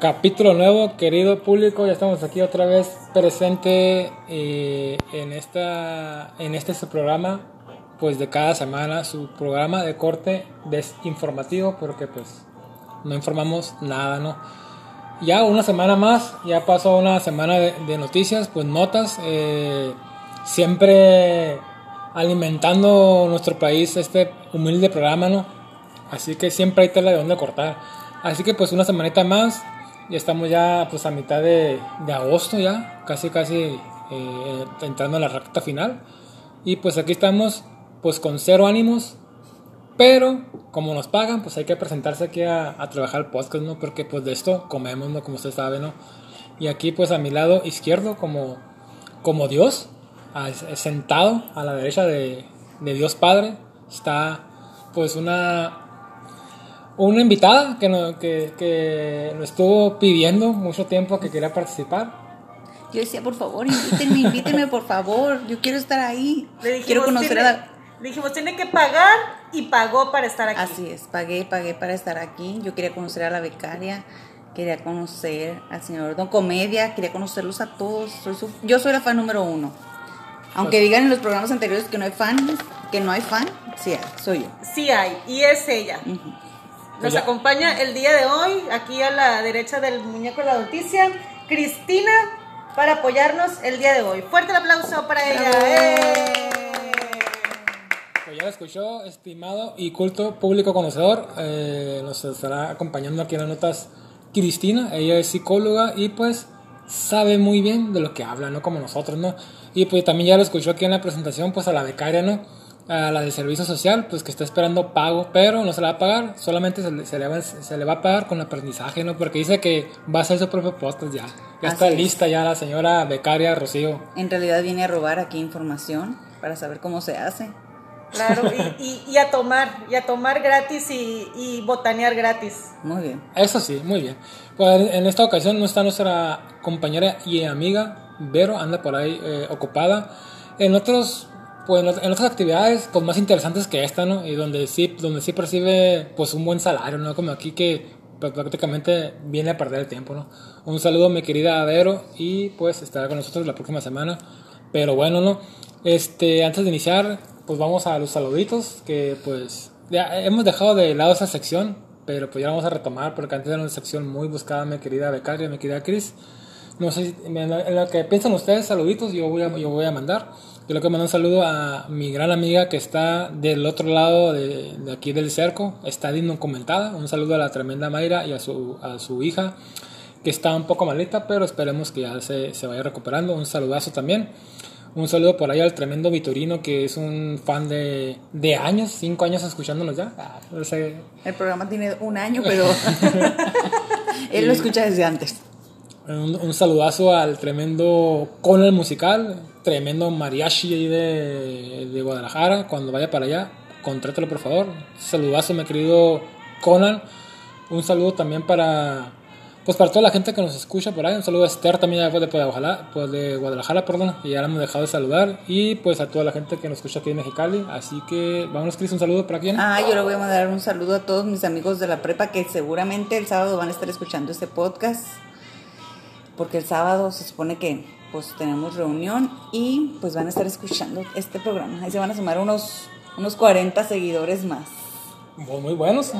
capítulo nuevo, querido público. Ya estamos aquí otra vez presente eh, en, esta, en este su programa, pues de cada semana, su programa de corte desinformativo, porque pues no informamos nada, ¿no? Ya una semana más, ya pasó una semana de, noticias, pues notas, eh, siempre alimentando nuestro país este humilde programa, ¿no? Así que siempre hay tela de dónde cortar. Así que pues una semanita más, ya estamos ya pues a mitad de, agosto ya, casi casi eh, entrando en la recta final. Y pues aquí estamos pues con cero ánimos, pero como nos pagan pues hay que presentarse aquí a, trabajar el podcast, ¿no? Porque pues de esto comemos, ¿no? Como usted sabe, ¿no? Y aquí pues a mi lado izquierdo como, como Dios, sentado a la derecha de, de Dios Padre, está pues una una invitada que, no, que, que lo estuvo pidiendo mucho tiempo que quería participar. Yo decía, por favor, invítenme, invítenme, por favor. Yo quiero estar ahí. quiero conocer a Le dijimos, tiene que pagar y pagó para estar aquí. Así es, pagué, pagué para estar aquí. Yo quería conocer a la becaria, quería conocer al señor Don Comedia, quería conocerlos a todos. Soy yo soy la fan número uno. Aunque digan en los programas anteriores que no hay fan, que no hay fan, sí hay, soy yo. Sí hay, y es ella. Nos acompaña el día de hoy, aquí a la derecha del muñeco de la noticia, Cristina, para apoyarnos el día de hoy. Fuerte el aplauso para ella. ¡Eh! Pues ya lo escuchó, estimado y culto público conocedor. Eh, nos estará acompañando aquí en las notas Cristina. Ella es psicóloga y pues sabe muy bien de lo que habla, no como nosotros, ¿no? Y pues también ya lo escuchó aquí en la presentación, pues a la becaria, ¿no? A la de servicio social, pues que está esperando pago, pero no se la va a pagar, solamente se le, se le, va, se le va a pagar con aprendizaje, ¿no? Porque dice que va a hacer su propio podcast ya. Ya está lista ya la señora becaria Rocío. En realidad viene a robar aquí información para saber cómo se hace. Claro, y, y, a tomar, y a tomar gratis y, y, botanear gratis. Muy bien. Eso sí, muy bien. Pues en esta ocasión no está nuestra compañera y amiga Vero, anda por ahí eh, ocupada. En otros pues en, otras actividades pues más interesantes que esta, ¿no? Y donde sí, donde sí percibe pues un buen salario, ¿no? Como aquí que pues, prácticamente viene a perder el tiempo, ¿no? Un saludo a mi querida Adero y pues estará con nosotros la próxima semana. Pero bueno, ¿no? Este, antes de iniciar, pues vamos a los saluditos que pues ya hemos dejado de lado esa sección, pero pues ya vamos a retomar porque antes era una sección muy buscada, mi querida becaria, mi querida Cris. No sé, en lo que piensan ustedes, saluditos, yo voy a, yo voy a mandar. Yo le quiero mandar un saludo a mi gran amiga que está del otro lado de, aquí del cerco, está comentada. Un saludo a la tremenda Mayra y a su, a su hija, que está un poco malita, pero esperemos que ya se, se vaya recuperando. Un saludazo también. Un saludo por ahí al tremendo Vitorino, que es un fan de, de años, cinco años escuchándonos ya. Ah, El programa tiene un año, pero él lo escucha desde antes. Un, saludazo al tremendo Conan musical, tremendo mariachi de, de Guadalajara. Cuando vaya para allá, contrátelo por favor. Saludazo, mi querido Conan. Un saludo también para pues para toda la gente que nos escucha por ahí, un saludo a Esther también de, Guadalajara, pues de Guadalajara, perdón, y ya la hemos dejado de saludar, y pues a toda la gente que nos escucha aquí en Mexicali, así que vámonos Cris, un saludo para quién. Ah, yo le voy a mandar un saludo a todos mis amigos de la prepa que seguramente el sábado van a estar escuchando este podcast porque el sábado se supone que pues tenemos reunión y pues van a estar escuchando este programa. Ahí se van a sumar unos, unos 40 seguidores más. Muy buenos.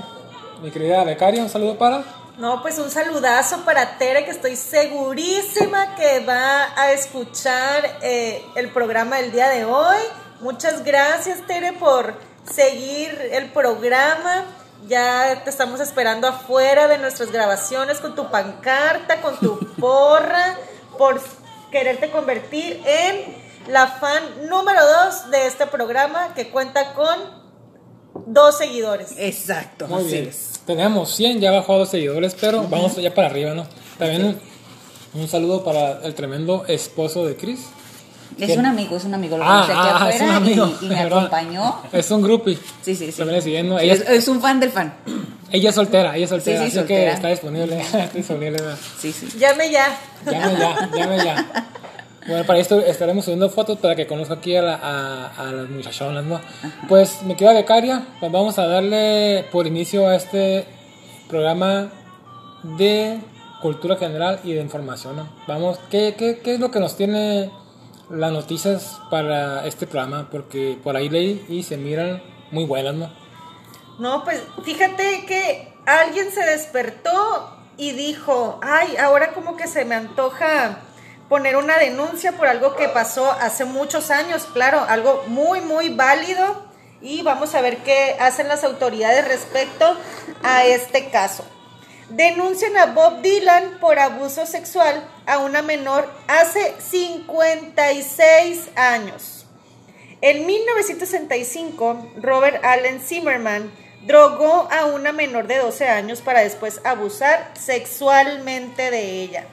Mi querida becaria, un saludo para... No, pues un saludazo para Tere, que estoy segurísima que va a escuchar eh, el programa del día de hoy. Muchas gracias, Tere, por seguir el programa. Ya te estamos esperando afuera de nuestras grabaciones con tu pancarta, con tu porra, por quererte convertir en la fan número dos de este programa que cuenta con dos seguidores. Exacto, Muy bien. Tenemos 100, ya bajó a dos seguidores, pero vamos ya para arriba, ¿no? También un saludo para el tremendo esposo de Chris. Es un amigo, es un amigo. Lo ah, ah es un amigo. Y, me acompañó. Es un groupie. Sí, sí, sí. siguiendo. Ella es, un fan del fan. Ella es soltera, ella es soltera. Sí, sí, así que está disponible. está disponible. Sí, sí. Llame ya. Llame ya, llame ya. Bueno, para esto estaremos subiendo fotos para que conozca aquí a, a, las muchachonas, ¿no? Pues me queda becaria, pues vamos a darle por inicio a este programa de cultura general y de información. ¿no? Vamos, ¿qué, qué, qué es lo que nos tiene las noticias para este programa? Porque por ahí leí y se miran muy buenas, ¿no? No, pues fíjate que alguien se despertó y dijo, ay, ahora como que se me antoja poner una denuncia por algo que pasó hace muchos años, claro, algo muy, muy válido y vamos a ver qué hacen las autoridades respecto a este caso. Denuncian a Bob Dylan por abuso sexual a una menor hace 56 años. En 1965, Robert Allen Zimmerman drogó a una menor de 12 años para después abusar sexualmente de ella.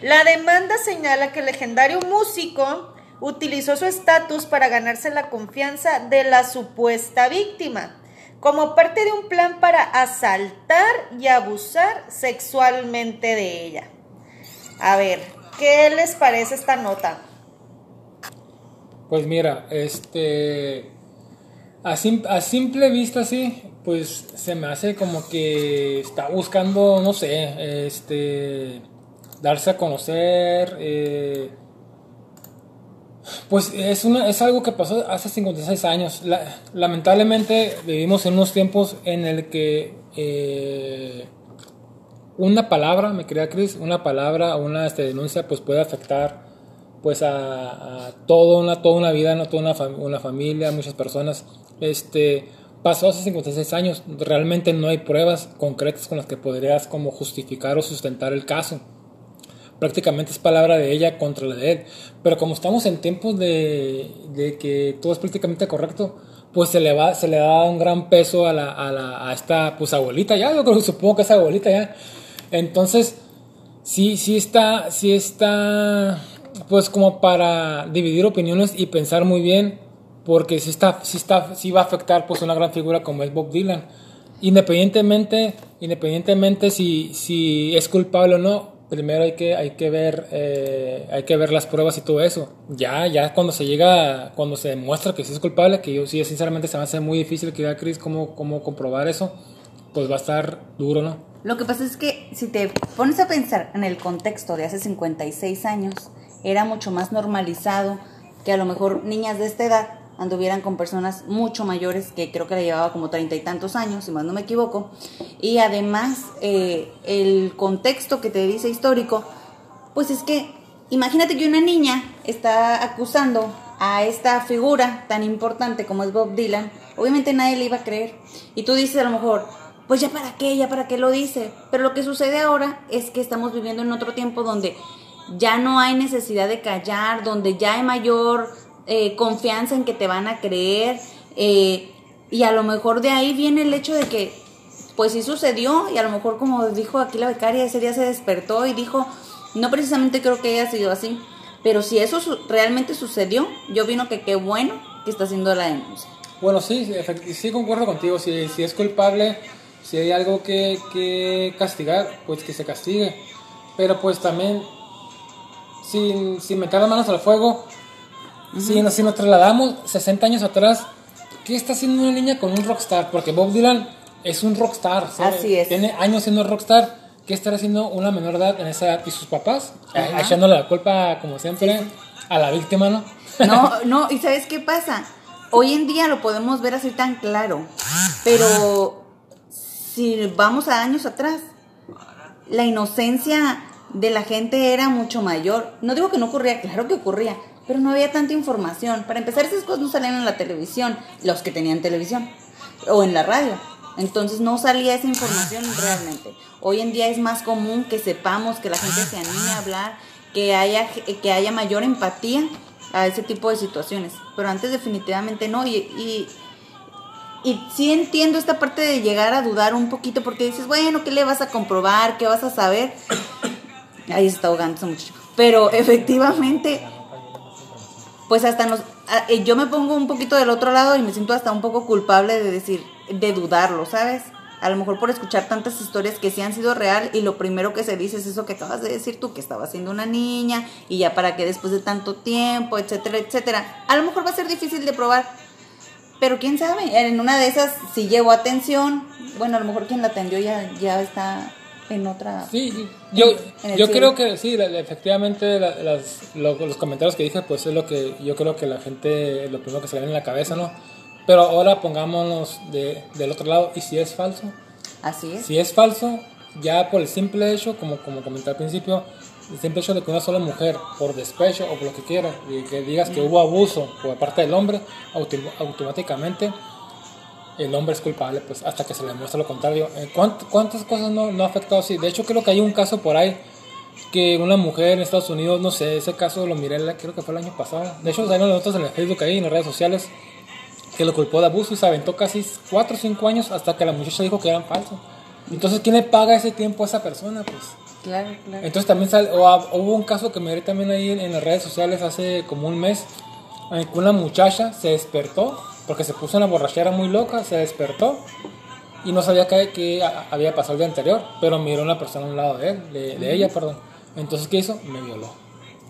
La demanda señala que el legendario músico utilizó su estatus para ganarse la confianza de la supuesta víctima, como parte de un plan para asaltar y abusar sexualmente de ella. A ver, ¿qué les parece esta nota? Pues mira, este. A, simple vista, sí, pues se me hace como que está buscando, no sé, este. darse a conocer. Eh, pues es, una, es algo que pasó hace 56 años. lamentablemente vivimos en unos tiempos en el que eh, una palabra, me quería Cris, una palabra o una este, denuncia pues puede afectar pues a, toda, una, toda una vida, no toda una, una familia, muchas personas. Este, pasó hace 56 años, realmente no hay pruebas concretas con las que podrías como justificar o sustentar el caso prácticamente es palabra de ella contra la de él. Pero como estamos en tiempos de, de que todo es prácticamente correcto, pues se le va, se le da un gran peso a, la, a, la, a esta pues abuelita ya, yo creo supongo que es abuelita ya. Entonces, sí, sí está, sí está, pues como para dividir opiniones y pensar muy bien, porque sí está, sí está, sí va a afectar pues una gran figura como es Bob Dylan. Independientemente, independientemente si, si es culpable o no, primero hay que, hay que ver eh, hay que ver las pruebas y todo eso. Ya, ya cuando se llega, cuando se demuestra que sí es culpable, que yo sí sinceramente se me hace muy difícil que vea Chris cómo, cómo comprobar eso, pues va a estar duro, ¿no? Lo que pasa es que si te pones a pensar en el contexto de hace 56 años, era mucho más normalizado que a lo mejor niñas de esta edad anduvieran con personas mucho mayores, que creo que le llevaba como treinta y tantos años, si más no me equivoco. Y además, eh, el contexto que te dice histórico, pues es que imagínate que una niña está acusando a esta figura tan importante como es Bob Dylan, obviamente nadie le iba a creer. Y tú dices a lo mejor, pues ya para qué, ya para qué lo dice. Pero lo que sucede ahora es que estamos viviendo en otro tiempo donde ya no hay necesidad de callar, donde ya hay mayor eh, confianza en que te van a creer eh, y a lo mejor de ahí viene el hecho de que pues sí sucedió y a lo mejor como dijo aquí la becaria ese día se despertó y dijo no precisamente creo que haya sido así pero si eso realmente sucedió yo vino que qué bueno que está haciendo la denuncia bueno sí sí concuerdo contigo si, si es culpable si hay algo que, que castigar pues que se castigue pero pues también sin, sin meter las manos al fuego si, nos, trasladamos 60 años atrás, ¿qué está haciendo una niña con un rockstar? Porque Bob Dylan es un rockstar. Así es. Tiene años siendo rockstar. ¿Qué estará haciendo una menor edad en esa edad? ¿Y sus papás? Echándole la culpa, como siempre, a la víctima, ¿no? No, no, ¿y sabes qué pasa? Hoy en día lo podemos ver así tan claro, pero si vamos a años atrás, la inocencia de la gente era mucho mayor. No digo que no ocurría, claro que ocurría, pero no había tanta información. Para empezar, esas cosas no salían en la televisión, los que tenían televisión, o en la radio. Entonces no salía esa información realmente. Hoy en día es más común que sepamos, que la gente se anime a hablar, que haya, que haya mayor empatía a ese tipo de situaciones. Pero antes definitivamente no. Y, y, y sí entiendo esta parte de llegar a dudar un poquito porque dices, bueno, ¿qué le vas a comprobar? ¿Qué vas a saber? Ahí se está ahogando ese muchacho. Pero efectivamente pues hasta nos, eh, yo me pongo un poquito del otro lado y me siento hasta un poco culpable de decir, de dudarlo, ¿sabes? A lo mejor por escuchar tantas historias que sí han sido real y lo primero que se dice es eso que acabas de decir tú, que estaba siendo una niña y ya para que después de tanto tiempo, etcétera, etcétera. A lo mejor va a ser difícil de probar, pero quién sabe, en una de esas si llevo atención, bueno, a lo mejor quien la atendió ya, ya está en otra... Sí, yo, en yo creo que sí, efectivamente la- las- lo- los comentarios que dije, pues es lo que yo creo que la gente, lo primero que se le viene en la cabeza, ¿no? Pero ahora pongámonos de, del otro lado, ¿y si es falso? Así es. Si es falso, ya por el simple hecho, como, como comenté al principio, el simple hecho de que una sola mujer, por despecho o por lo que quiera, y que digas que hubo abuso por parte del hombre, autom- automáticamente el hombre es culpable, pues hasta que se le demuestre lo contrario. Eh, ¿cuánt- ¿Cuántas cosas no, no ha afectado así? De hecho, creo que hay un caso por ahí que una mujer en Estados Unidos, no sé, ese caso lo miré, creo que fue el año pasado. De hecho, salimos nosotros en el Facebook ahí, en las redes sociales, que lo culpó de abuso y se aventó casi 4 o 5 años hasta que la muchacha dijo que eran falsos. Entonces, ¿quién le paga ese tiempo a esa persona? Pues Claro, claro. entonces también o hab- hubo un caso que vi también ahí en, en las redes sociales hace como un mes, en que una muchacha se despertó, porque se puso una borrachera muy loca, se despertó y no sabía qué que a- había pasado el día anterior, pero miró a una persona a un lado de él, de, de ella, perdón. Entonces, ¿qué hizo? Me violó.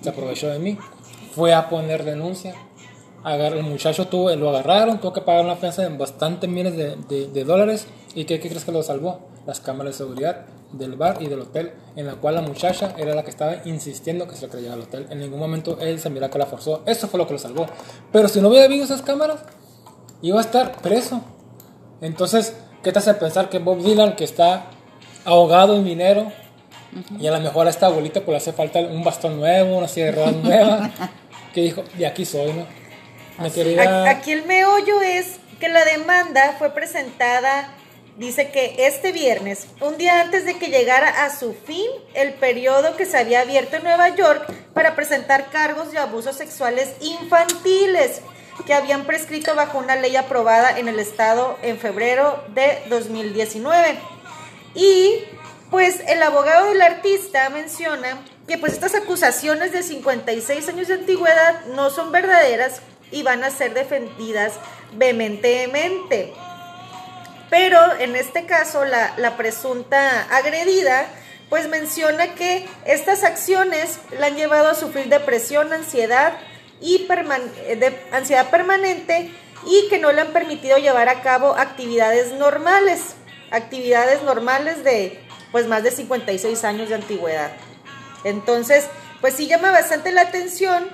Se aprovechó de mí. Fue a poner denuncia. Agar- el muchacho tuvo, lo agarraron, tuvo que pagar una fianza de bastantes miles de, de- de dólares. ¿Y qué, qué crees que lo salvó? Las cámaras de seguridad del bar y del hotel, en la cual la muchacha era la que estaba insistiendo que se lo creyera al hotel. En ningún momento él se mira que la forzó. Eso fue lo que lo salvó. Pero si no hubiera habido esas cámaras, iba a estar preso. Entonces, ¿qué te hace pensar que Bob Dylan, que está ahogado en dinero, y a lo mejor a esta abuelita pues le hace falta un bastón nuevo, una silla de ruedas nueva, que dijo, de aquí soy, ¿no? Me quería... Aquí el meollo es que la demanda fue presentada, dice que este viernes, un día antes de que llegara a su fin el periodo que se había abierto en Nueva York para presentar cargos de abusos sexuales infantiles que habían prescrito bajo una ley aprobada en el estado en febrero de 2019. Y pues el abogado del artista menciona que pues estas acusaciones de 56 años de antigüedad no son verdaderas y van a ser defendidas vehementemente. Pero en este caso la, la presunta agredida pues menciona que estas acciones la han llevado a sufrir depresión, ansiedad y perman- eh, de ansiedad permanente y que no le han permitido llevar a cabo actividades normales, actividades normales de pues más de 56 años de antigüedad. Entonces, pues sí llama bastante la atención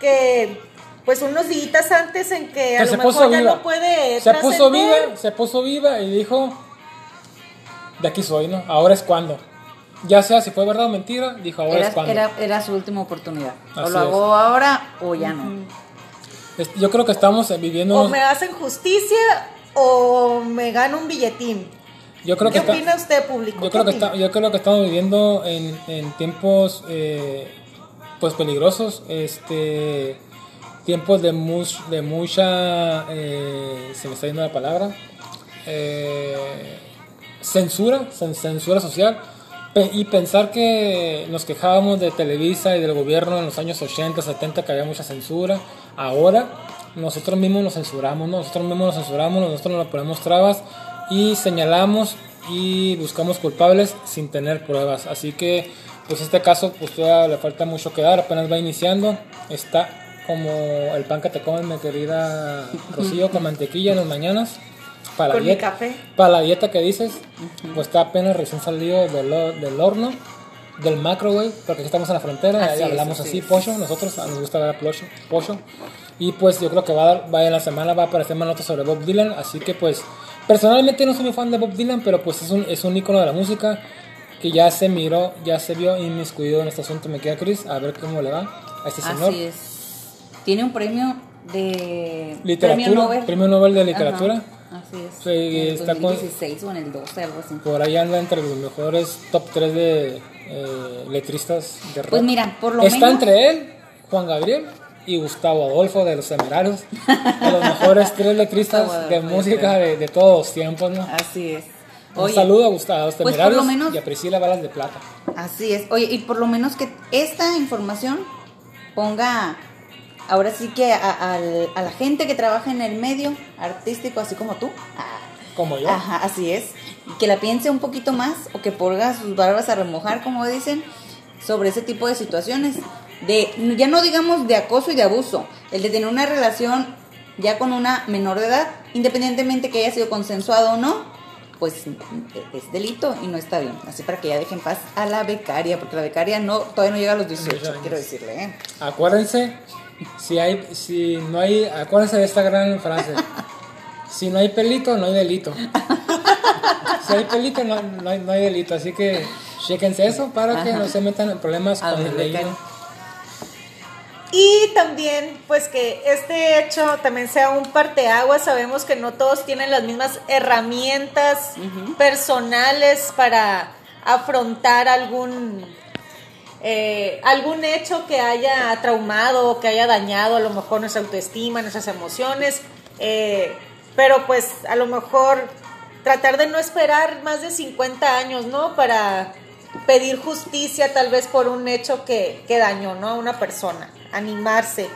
que pues unos días antes en que a lo mejor puso ya viva. no puede se puso viva, se puso viva y dijo, de aquí soy, ¿no? Ahora es cuando. Ya sea si fue verdad o mentira, dijo, ahora Era, es cuando. era, era su última oportunidad. o lo es. hago ahora o ya no. Yo creo que estamos viviendo... O me hacen justicia o me gano un billetín. yo creo ¿Qué que está- opina usted, público? Yo ¿Qué creo, que opina? está- yo creo que estamos viviendo en, en tiempos eh, pues peligrosos, este tiempos de, mucha, eh, se me está yendo la palabra, eh, censura, cen- censura social. Y pensar que nos quejábamos de Televisa y del gobierno en los años 80, 70, que había mucha censura. Ahora nosotros mismos nos censuramos, ¿no? nosotros mismos nos censuramos, nosotros nos ponemos trabas y señalamos y buscamos culpables sin tener pruebas. Así que, pues este caso, pues todavía le falta mucho que dar, apenas va iniciando. Está como el pan que te comes, mi querida Rocío, con mantequilla en las mañanas. Para la Con mi dieta, café. Para la dieta que dices, pues está apenas recién salido del, del horno, del microwave, porque aquí estamos en la frontera, Así ahí es, hablamos así así, es. pollo, nosotros ah, nos gusta ver a pollo, pollo. Y pues yo creo que va, a va en la semana va a aparecer más notas sobre Bob Dylan, así que pues personalmente no soy muy fan de Bob Dylan, pero pues es un, es un ícono de la música que ya se miró, ya se vio inmiscuido en este asunto, me queda Chris, a ver cómo le va a este señor. Así es. Tiene un premio de Literatura, premio Nobel. premio Nobel de literatura. Ajá, Así es. Sí, en el está con- 2016 o en el 12, algo así. Por ahí anda entre los mejores top 3 de eh, letristas de rock. Pues mira, por lo Está menos- entre él, Juan Gabriel y Gustavo Adolfo de los Temerarios. de los mejores tres letristas de música de, de todos los tiempos, ¿no? Así es. Un saludo a Gustavo a los pues Temerarios menos- y a Priscila Balas de Plata. Así es. Oye, y por lo menos que esta información ponga ahora sí que a, al- a la gente que trabaja en el medio artístico, así como tú. Como yo. Ajá, así es. Que la piense un poquito más o que ponga sus barbas a remojar, como dicen, sobre ese tipo de situaciones. De, ya no digamos de acoso y de abuso, el de tener una relación ya con una menor de edad, independientemente que haya sido consensuado o no, pues es delito y no está bien. Así para que ya dejen paz a la becaria, porque la becaria no todavía no llega a los 18, quiero decirle. ¿eh? Acuérdense, si hay, si no hay, acuérdense de esta gran frase. Si no hay pelito, no hay delito. Si hay pelito, no, no hay, no hay delito. Así que chequense eso para que no se metan en problemas A con el leído. becaria. Y también, pues que este hecho también sea un parteaguas. Sabemos que no todos tienen las mismas herramientas personales para afrontar algún eh, algún hecho que haya traumado que haya dañado a lo mejor nuestra autoestima, nuestras emociones. eh, pero pues a lo mejor tratar de no esperar más de 50 años, ¿no? Para pedir justicia tal vez por un hecho que, que dañó, ¿no? A una persona. Animarse.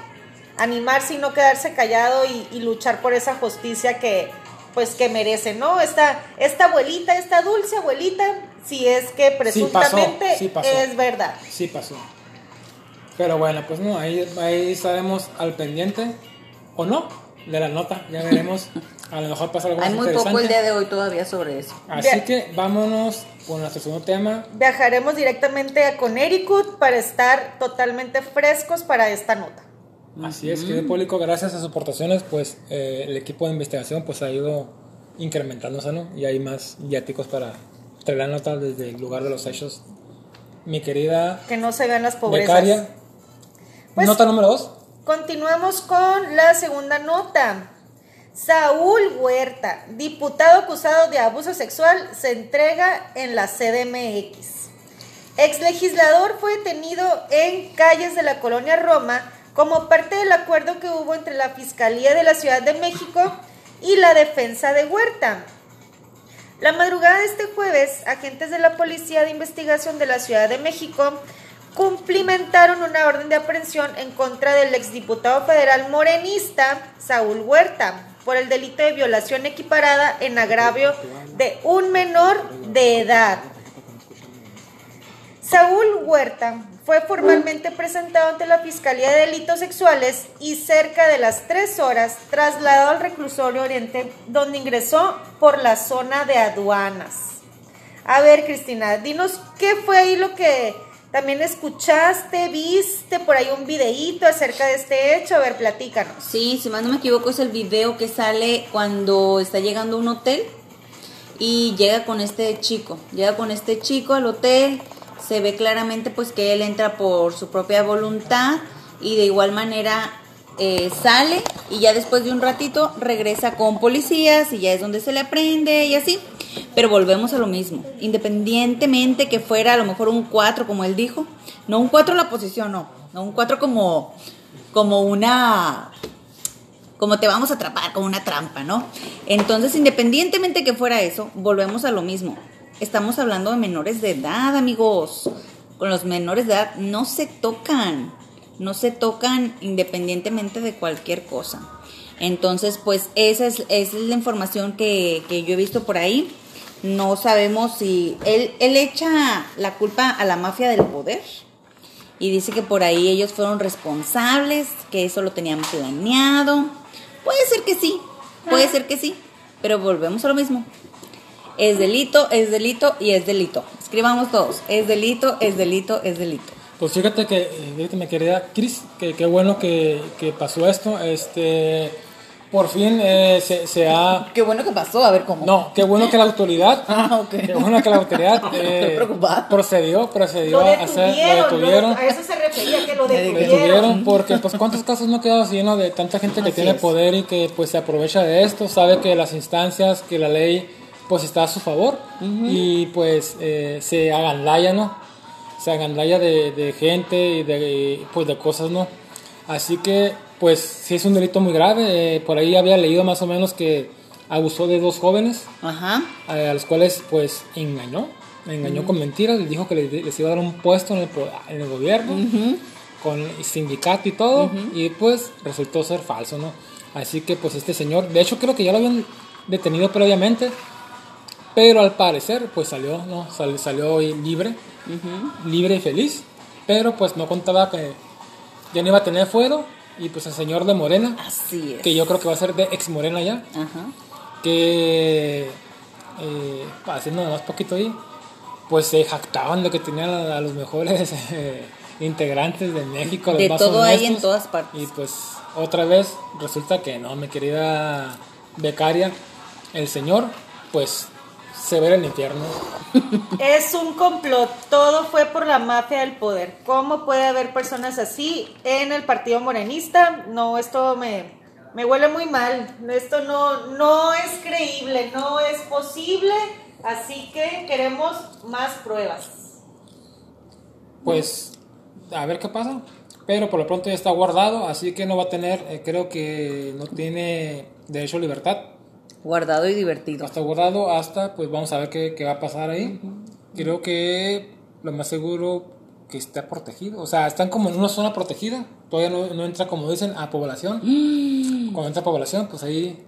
Animarse y no quedarse callado y luchar por esa justicia que pues que merece, ¿no? Esta, esta abuelita, esta dulce abuelita, si es que presuntamente sí pasó. es verdad. Sí pasó. Pero bueno, pues no, ahí, ahí estaremos al pendiente o no de la nota. Ya veremos. A lo mejor pasa algo Hay muy poco el día de hoy todavía sobre eso. Así Bien. que vámonos con nuestro segundo tema. Viajaremos directamente a Connecticut para estar totalmente frescos para esta nota. Así es, querido público, gracias a sus aportaciones, pues eh, el equipo de investigación pues ha ido incrementándose, ¿no? Y hay más viáticos para traer la nota desde el lugar de los hechos. Mi querida Que no se vean las pobrezas. becaria. Pues- nota número dos. Continuamos con la segunda nota. Saúl Huerta, diputado acusado de abuso sexual, se entrega en la CDMX. Ex legislador fue detenido en calles de la colonia Roma como parte del acuerdo que hubo entre la Fiscalía de la Ciudad de México y la defensa de Huerta. La madrugada de este jueves, agentes de la Policía de Investigación de la Ciudad de México cumplimentaron una orden de aprehensión en contra del exdiputado federal morenista Saúl Huerta por el delito de violación equiparada en agravio de un menor de edad. Saúl Huerta fue formalmente presentado ante la Fiscalía de Delitos Sexuales y cerca de las tres horas trasladado al reclusorio Oriente, donde ingresó por la zona de aduanas. A ver, Cristina, dinos qué fue ahí lo que también escuchaste, viste por ahí un videíto acerca de este hecho. A ver, platícanos. Sí, si más no me equivoco, es el video que sale cuando está llegando a un hotel y llega con este chico. Llega con este chico al hotel, se ve claramente pues que él entra por su propia voluntad y de igual manera eh, sale y ya después de un ratito regresa con policías y ya es donde se le aprende y así. Pero volvemos a lo mismo, independientemente que fuera a lo mejor un 4 como él dijo, no un 4 la posición, no, no un 4 como, como una como te vamos a atrapar, como una trampa, ¿no? Entonces, independientemente que fuera eso, volvemos a lo mismo. Estamos hablando de menores de edad, amigos. Con los menores de edad no se tocan, no se tocan independientemente de cualquier cosa. Entonces, pues esa es, esa es la información que, que yo he visto por ahí. No sabemos si él, él echa la culpa a la mafia del poder y dice que por ahí ellos fueron responsables, que eso lo tenían planeado. Puede ser que sí, puede ser que sí, pero volvemos a lo mismo. Es delito, es delito y es delito. Escribamos todos, es delito, es delito, es delito. Pues fíjate que, eh, fíjate mi querida Cris, que qué bueno que, que pasó esto. Este, por fin eh, se, se ha... Qué bueno que pasó, a ver cómo. No, qué bueno que la autoridad, Ah, ok. qué bueno que la autoridad eh, Estoy preocupada. procedió, procedió Lo a hacer, lo detuvieron, lo- a eso se refería, que lo detuvieron. detuvieron porque pues cuántos casos no ha quedado así, ¿no? De tanta gente que Así tiene es. poder y que pues se aprovecha de esto, sabe que las instancias, que la ley pues está a su favor. Y pues eh, se agandalla, ¿no? Se agandalla de, de gente y de pues de cosas, ¿no? Así que pues sí es un delito muy grave, eh, por ahí había leído más o menos que abusó de dos jóvenes Ajá. a los cuales pues engañó, engañó con mentiras, les dijo que les, les iba a dar un puesto en el, en el gobierno, con el sindicato y todo, y pues resultó ser falso, ¿no? Así que pues este señor, de hecho creo que ya lo habían detenido previamente, pero al parecer pues salió, ¿no? Sal- salió libre, libre y feliz, pero pues no contaba que ya no iba a tener fuero, y pues el señor de Morena, Así es. que yo creo que va a ser de ex Morena ya, que eh, haciendo más poquito ahí, pues se jactaban de que tenían a, los mejores eh, integrantes de México, los De más todo hay en honestos. todas partes. Y pues otra vez resulta que no, mi querida becaria, el señor, pues se ve en el infierno. Es un complot, todo fue por la mafia del poder. ¿Cómo puede haber personas así en el partido morenista? No, esto me, me huele muy mal. Esto no, no es creíble, no es posible. Así que queremos más pruebas. Pues a ver qué pasa. Pero por lo pronto ya está guardado, así que no va a tener, eh, creo que no tiene derecho a libertad. Guardado y divertido. Está guardado hasta, pues vamos a ver qué, qué va a pasar ahí. Creo que lo más seguro que está protegido. O sea, están como en una zona protegida. Todavía no, no entra, como dicen, a población. Cuando entra a población, pues ahí...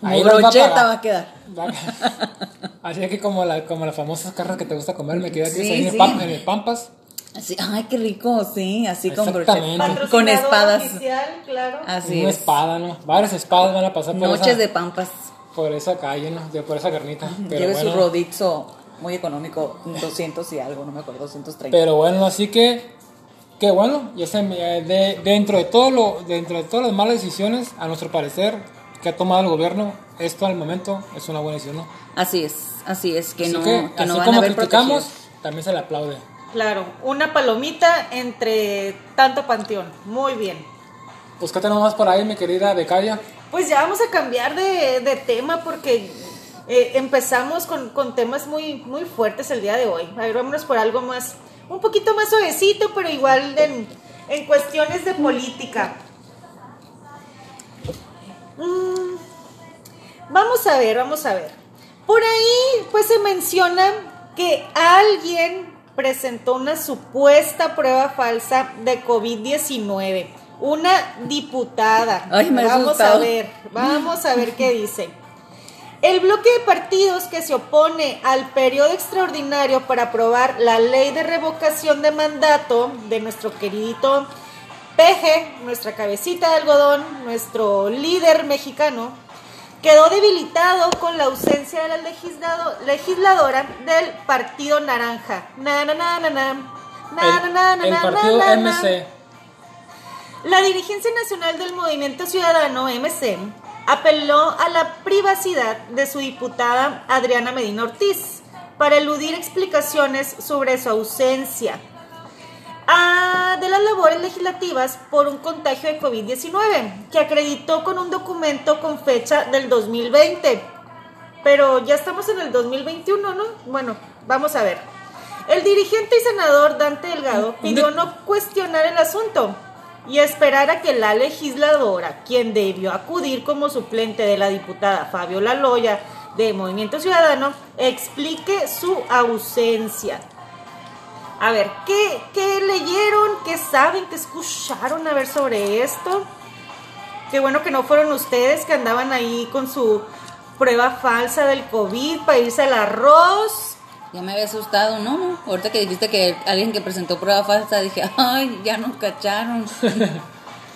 Como los brocheta pagar. va a quedar. Va- Así que como, la, como las famosas carnes que te gusta comer, me queda que Sí, ahí en, el sí. Pam- en el Pampas. Así, ay, qué rico, sí, así con brocheta. Con espadas. oficial, claro. Así una es. espada, ¿no? Varias espadas van a pasar por, Noches esa, de pampas. Por esa calle, ¿no? De- por esa carnita. Pero Lleve bueno, su rodizo muy económico, 200 y algo, no me acuerdo, 230. pero bueno, así que, que bueno, ya se me- de- dentro de todo lo, dentro de todas las malas decisiones, a nuestro parecer, que ha tomado el gobierno, esto al momento es una buena decisión, ¿no? Así es, así es, que así no, que, que no así van a como haber criticamos, protegidos. también se le aplaude. Claro, una palomita entre tanto panteón. Muy bien. Pues, ¿qué tenemos más por ahí, mi querida becaria? Pues ya vamos a cambiar de, de tema porque eh, empezamos con, con temas muy, muy fuertes el día de hoy. A ver, vámonos por algo más, un poquito más suavecito, pero igual en, en cuestiones de política. Mm, vamos a ver, vamos a ver. Por ahí, pues se menciona que alguien presentó una supuesta prueba falsa de COVID-19. Una diputada. Ay, me vamos a ver, vamos a ver qué dice. El bloque de partidos que se opone al periodo extraordinario para aprobar la ley de revocación de mandato de nuestro queridito Peje, nuestra cabecita de algodón, nuestro líder mexicano, quedó debilitado con la ausencia de la legislado- legisladora del Partido Naranja. Na, na, na, na, na. Na, El, na, na, el na, partido na, na, na. MC. La dirigencia nacional del Movimiento Ciudadano, MC, apeló a la privacidad de su diputada Adriana Medina Ortiz para eludir explicaciones sobre su ausencia ah, de las labores legislativas por un contagio de COVID-19, que acreditó con un documento con fecha del 2020. Pero ya estamos en el 2021, ¿no? Bueno, vamos a ver. El dirigente y senador Dante Delgado pidió no cuestionar el asunto y esperar a que la legisladora, quien debió acudir como suplente de la diputada Fabiola Loya de Movimiento Ciudadano, explique su ausencia. A ver, ¿qué, qué leyeron? ¿Qué saben? ¿Qué escucharon a ver sobre esto? Qué bueno que no fueron ustedes que andaban ahí con su prueba falsa del COVID para irse al arroz. Ya me había asustado, ¿no? no. Ahorita que dijiste que alguien que presentó prueba falsa, dije, ay, ya nos cacharon.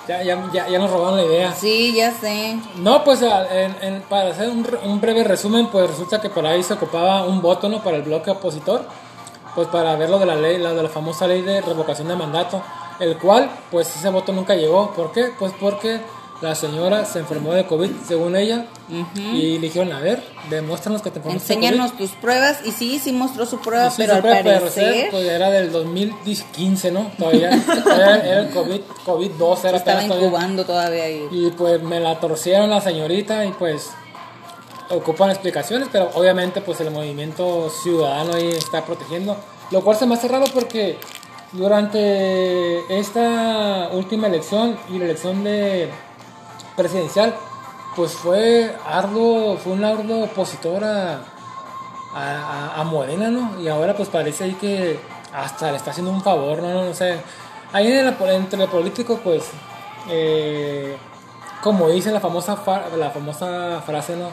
Ya, ya, ya, ya nos robaron la idea. sí, ya sé. No, pues en- en- para hacer un, un breve resumen, pues resulta que por ahí se ocupaba un voto ¿no? para el bloque opositor, pues para ver lo de la ley, la de la famosa ley de revocación de mandato, el cual, pues ese voto nunca llegó. ¿Por qué? Pues porque la señora se enfermó de COVID, según ella, y le dijeron, a ver, demuéstranos que te enfermaste de Enséñanos COVID". tus pruebas. Y sí, sí mostró su prueba, sí, pero al pero parecer ser, pues era del 2015, ¿no? Todavía era, era el COVID, COVID-2, se era estaba todavía. incubando todavía ahí. Y pues me la torcieron la señorita y pues ocupan explicaciones, pero obviamente pues el movimiento ciudadano ahí está protegiendo. Lo cual se me hace raro porque durante esta última elección y la elección de presidencial, pues fue arduo, fue un arduo opositor a, a, a- Morena, ¿no? Y ahora pues parece ahí que hasta le está haciendo un favor, ¿no? No, no sé. Ahí en la, entre los pues, eh, como dice la famosa, fa- la famosa frase, ¿no?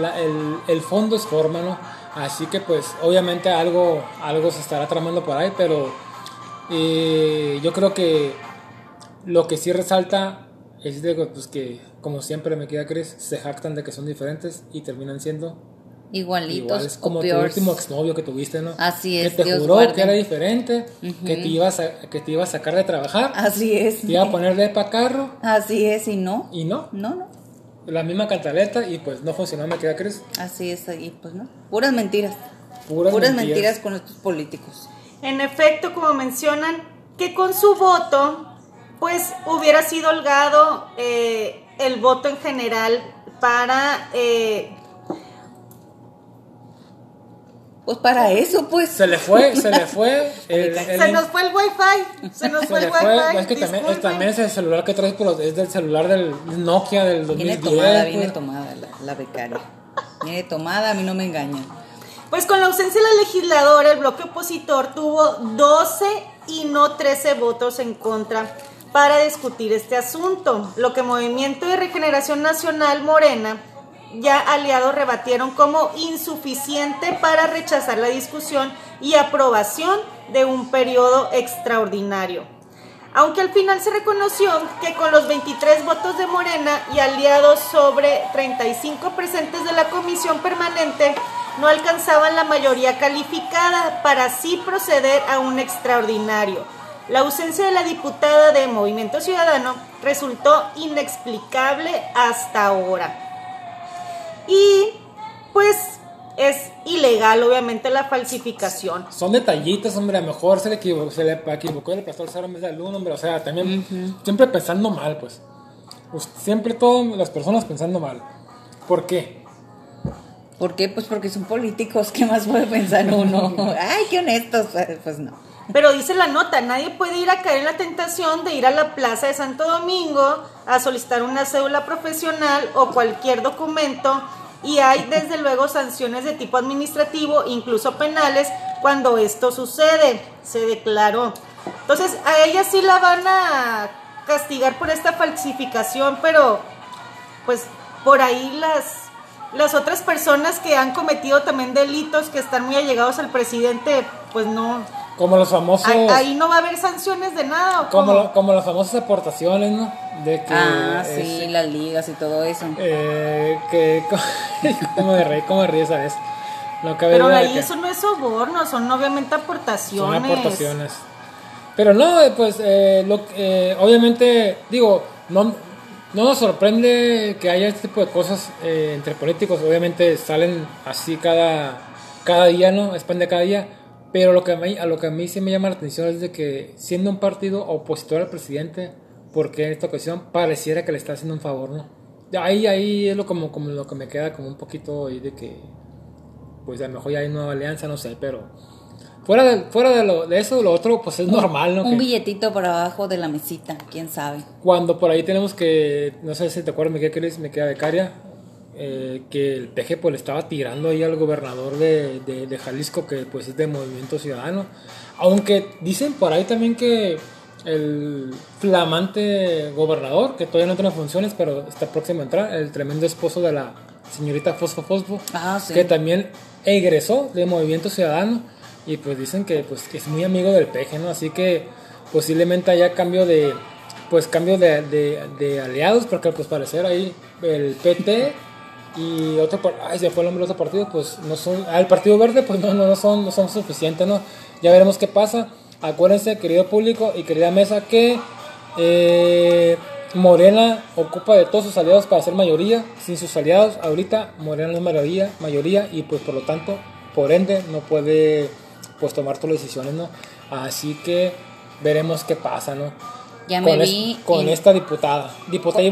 La- el, el fondo es forma, ¿no? Así que pues obviamente algo, algo se estará tramando por ahí, pero eh, yo creo que lo que sí resalta es de que, pues, que, como siempre me queda crees, se jactan de que son diferentes y terminan siendo Igualitos como tu último exnovio que tuviste, ¿no? Así Que es, te Dios juró guarde. que era diferente, Ujú. que, te ibas a, que te iba a sacar de trabajar, Así es. te iba a ponerle para carro Así es, y no. y no. No, no. La misma cantaleta y pues no funcionó, me queda crees. Así es, y pues no. Puras mentiras. Puras, Puras mentiras. mentiras con estos políticos. En efecto, como mencionan, que con su voto, pues hubiera sido holgado eh, el voto en general para eh, Pues para eso, pues. Se le fue, se le fue. el- el- se nos fue el wifi, se nos se fue el fue. wifi. Es que también, es el celular que traes, pero es del celular del Nokia del 2010. Viene tomada, viene pues. tomada la, la becaria. Viene tomada, a mí no me engañan. Pues con la ausencia de la legisladora, el bloque opositor tuvo 12 y no 13 votos en contra para discutir este asunto, lo que Movimiento de Regeneración Nacional Morena ya aliados rebatieron como insuficiente para rechazar la discusión y aprobación de un periodo extraordinario. Aunque al final se reconoció que con los 23 votos de Morena y aliados sobre 35 presentes de la comisión permanente no alcanzaban la mayoría calificada para así proceder a un extraordinario. La ausencia de la diputada de Movimiento Ciudadano resultó inexplicable hasta ahora. Y pues es ilegal obviamente la falsificación. Son detallitos, hombre, a lo mejor se le equivocó, se le equivocó el cero en vez del uno, hombre, o sea, también siempre pensando mal, pues. Pues, Siempre todas las personas pensando mal. ¿Por qué? ¿Por qué? Pues porque son políticos. ¿Qué más puede pensar uno? Ay, qué honestos. Pues no. Pero dice la nota, nadie puede ir a caer en la tentación de ir a la Plaza de Santo Domingo a solicitar una cédula profesional o cualquier documento y hay desde luego sanciones de tipo administrativo, incluso penales, cuando esto sucede, se declaró. Entonces, a ella sí la van a castigar por esta falsificación, pero pues por ahí las las otras personas que han cometido también delitos que están muy allegados al presidente, pues no, Como los famosos. Ahí, ahí no va a haber sanciones de nada. ¿o como, lo- como las famosas aportaciones, ¿no? De que. Ah, sí, las ligas y todo eso. Eh, que. ¿Cómo me reí? ¿Cómo me ríes, sabes? No cabe Pero de ahí eso no es soborno, son obviamente son aportaciones. aportaciones. Pero no, eh, pues, eh, lo, eh, obviamente, digo, no, no nos sorprende que haya este tipo de cosas eh, entre políticos. Obviamente salen así cada, cada día, ¿no? Es pan de cada día. Pero lo que a mí, a lo que a mí sí me llama la atención es de que siendo un partido opositor al presidente, porque en esta ocasión pareciera que le está haciendo un favor, ¿no? Ahí, ahí es lo, como, como lo que me queda como un poquito ahí de que, pues a lo mejor ya hay nueva alianza, no sé, pero fuera de, fuera de, lo, de eso, lo otro, pues es normal, ¿no? Un Que billetito por abajo de la mesita, quién sabe. cuando por ahí tenemos que, no sé si te acuerdas, me queda, Cris, me queda becaria, eh, que el PG pues le estaba tirando ahí al gobernador de, de, de Jalisco, que pues es de Movimiento Ciudadano. Aunque dicen por ahí también que el flamante gobernador, que todavía no tiene funciones, pero está próximo a entrar, el tremendo esposo de la señorita Fosfo Fosfo, Ah, sí. que también egresó de Movimiento Ciudadano y pues dicen que pues que es muy amigo del PG, ¿no? Así que posiblemente haya cambio de pues cambio de, de- de aliados porque al pues parecer ahí el PT y otro ay se fue el nombre de otro partido pues no son ah, el Partido Verde pues no no, no son no son suficientes no ya veremos qué pasa. Acuérdense querido público y querida mesa que eh, Morena ocupa de todos sus aliados para ser mayoría. Sin sus aliados ahorita Morena no es mayoría mayoría y pues por lo tanto por ende no puede pues tomar todas las decisiones no así que veremos qué pasa no Ya me con, es- vi. con y- esta diputada diputada y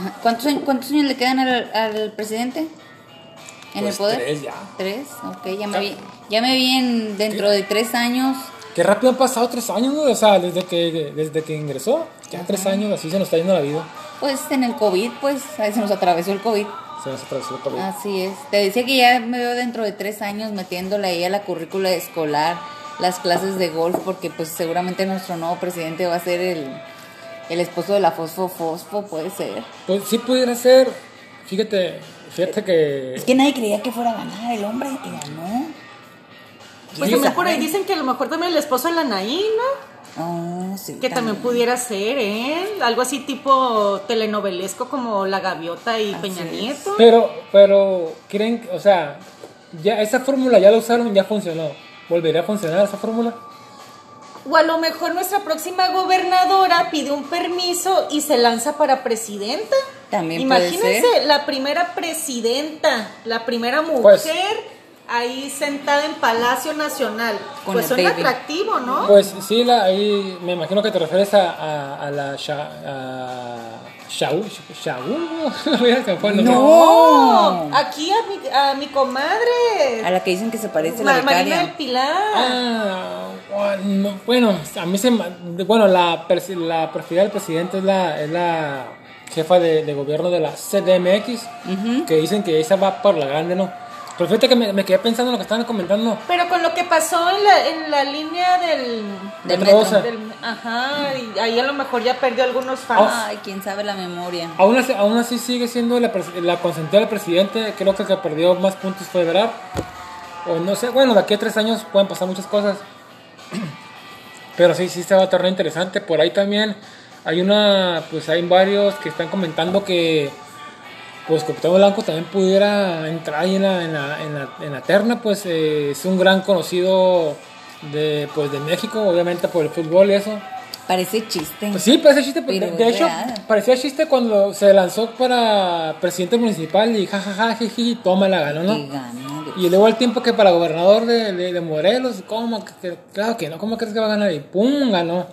Ajá. ¿Cuántos, años- ¿Cuántos años le quedan al, al presidente? ¿En Pues el poder? tres ya. Tres, ok, ya me vi. Ya me vi en, dentro de tres años. Qué rápido han pasado tres años, ¿no? O sea, desde que, desde que ingresó, ya tres años, así se nos está yendo la vida. Pues en el COVID, pues ahí se nos atravesó el COVID. Se nos atravesó el COVID. Así es. Te decía que ya me veo dentro de tres años metiéndole ahí a la currícula escolar las clases de golf, porque pues seguramente nuestro nuevo presidente va a ser el, el esposo de la Fosfo Fosfo, puede ser. Pues sí pudiera ser, fíjate, fíjate que... Es que nadie creía que fuera a ganar el hombre y ganó. Pues ¿Quién también por ahí dicen que a lo mejor también el esposo de la Naí, ¿no? Oh, sí, Que también pudiera ser, ¿eh? Algo así tipo telenovelesco como La Gaviota y Así Peña es. Nieto. Pero, pero, ¿creen, que- o sea, ya esa fórmula ya la usaron, ya funcionó. ¿Volvería a funcionar esa fórmula? O a lo mejor nuestra próxima gobernadora pide un permiso y se lanza para presidenta. También puede Imagínense, ser. la primera presidenta, la primera mujer Pues- ahí sentada en Palacio Nacional. Con pues suena baby. atractivo, ¿no? Pues sí, la, ahí me imagino que te refieres a, a, a la a Shaul, Shaul. No. No, aquí a mi, a mi comadre. A la que dicen que se parece Ma- la Marina del becaria. Pilar. Ah, bueno, bueno, a mí se bueno, la, la preferida del presidente es la, es la jefa de, de gobierno de la CDMX, que dicen que esa va por la grande, ¿no? Pero fíjate que me, me quedé pensando en lo que estaban comentando. Pero con lo que pasó en la, en la línea del, Del metro. del- Ajá, y ahí a lo mejor ya perdió algunos fans. Ay, quién sabe la memoria. Aún así, aún así sigue siendo la, pres- la consentida del presidente. Creo que el que perdió más puntos fue Ebrard. O no sé, bueno, de aquí a tres años pueden pasar muchas cosas. Pero sí, sí se va a tornar interesante. Por ahí también hay una, pues hay varios que están comentando que pues Cuauhtémoc Blanco también pudiera entrar ahí en la, en la, en la, en la terna, pues eh, es un gran conocido de, pues, de México, obviamente por el fútbol y eso. Parece chiste. Pues sí, parece chiste. Pero de, de hecho, parecía chiste cuando se lanzó para presidente municipal y jajaja, jiji, toma la ganó, ¿no? Y luego al tiempo que para gobernador de, de, de Morelos, ¿cómo? que- claro que no, ¿cómo crees que va a ganar? Y pum, ganó.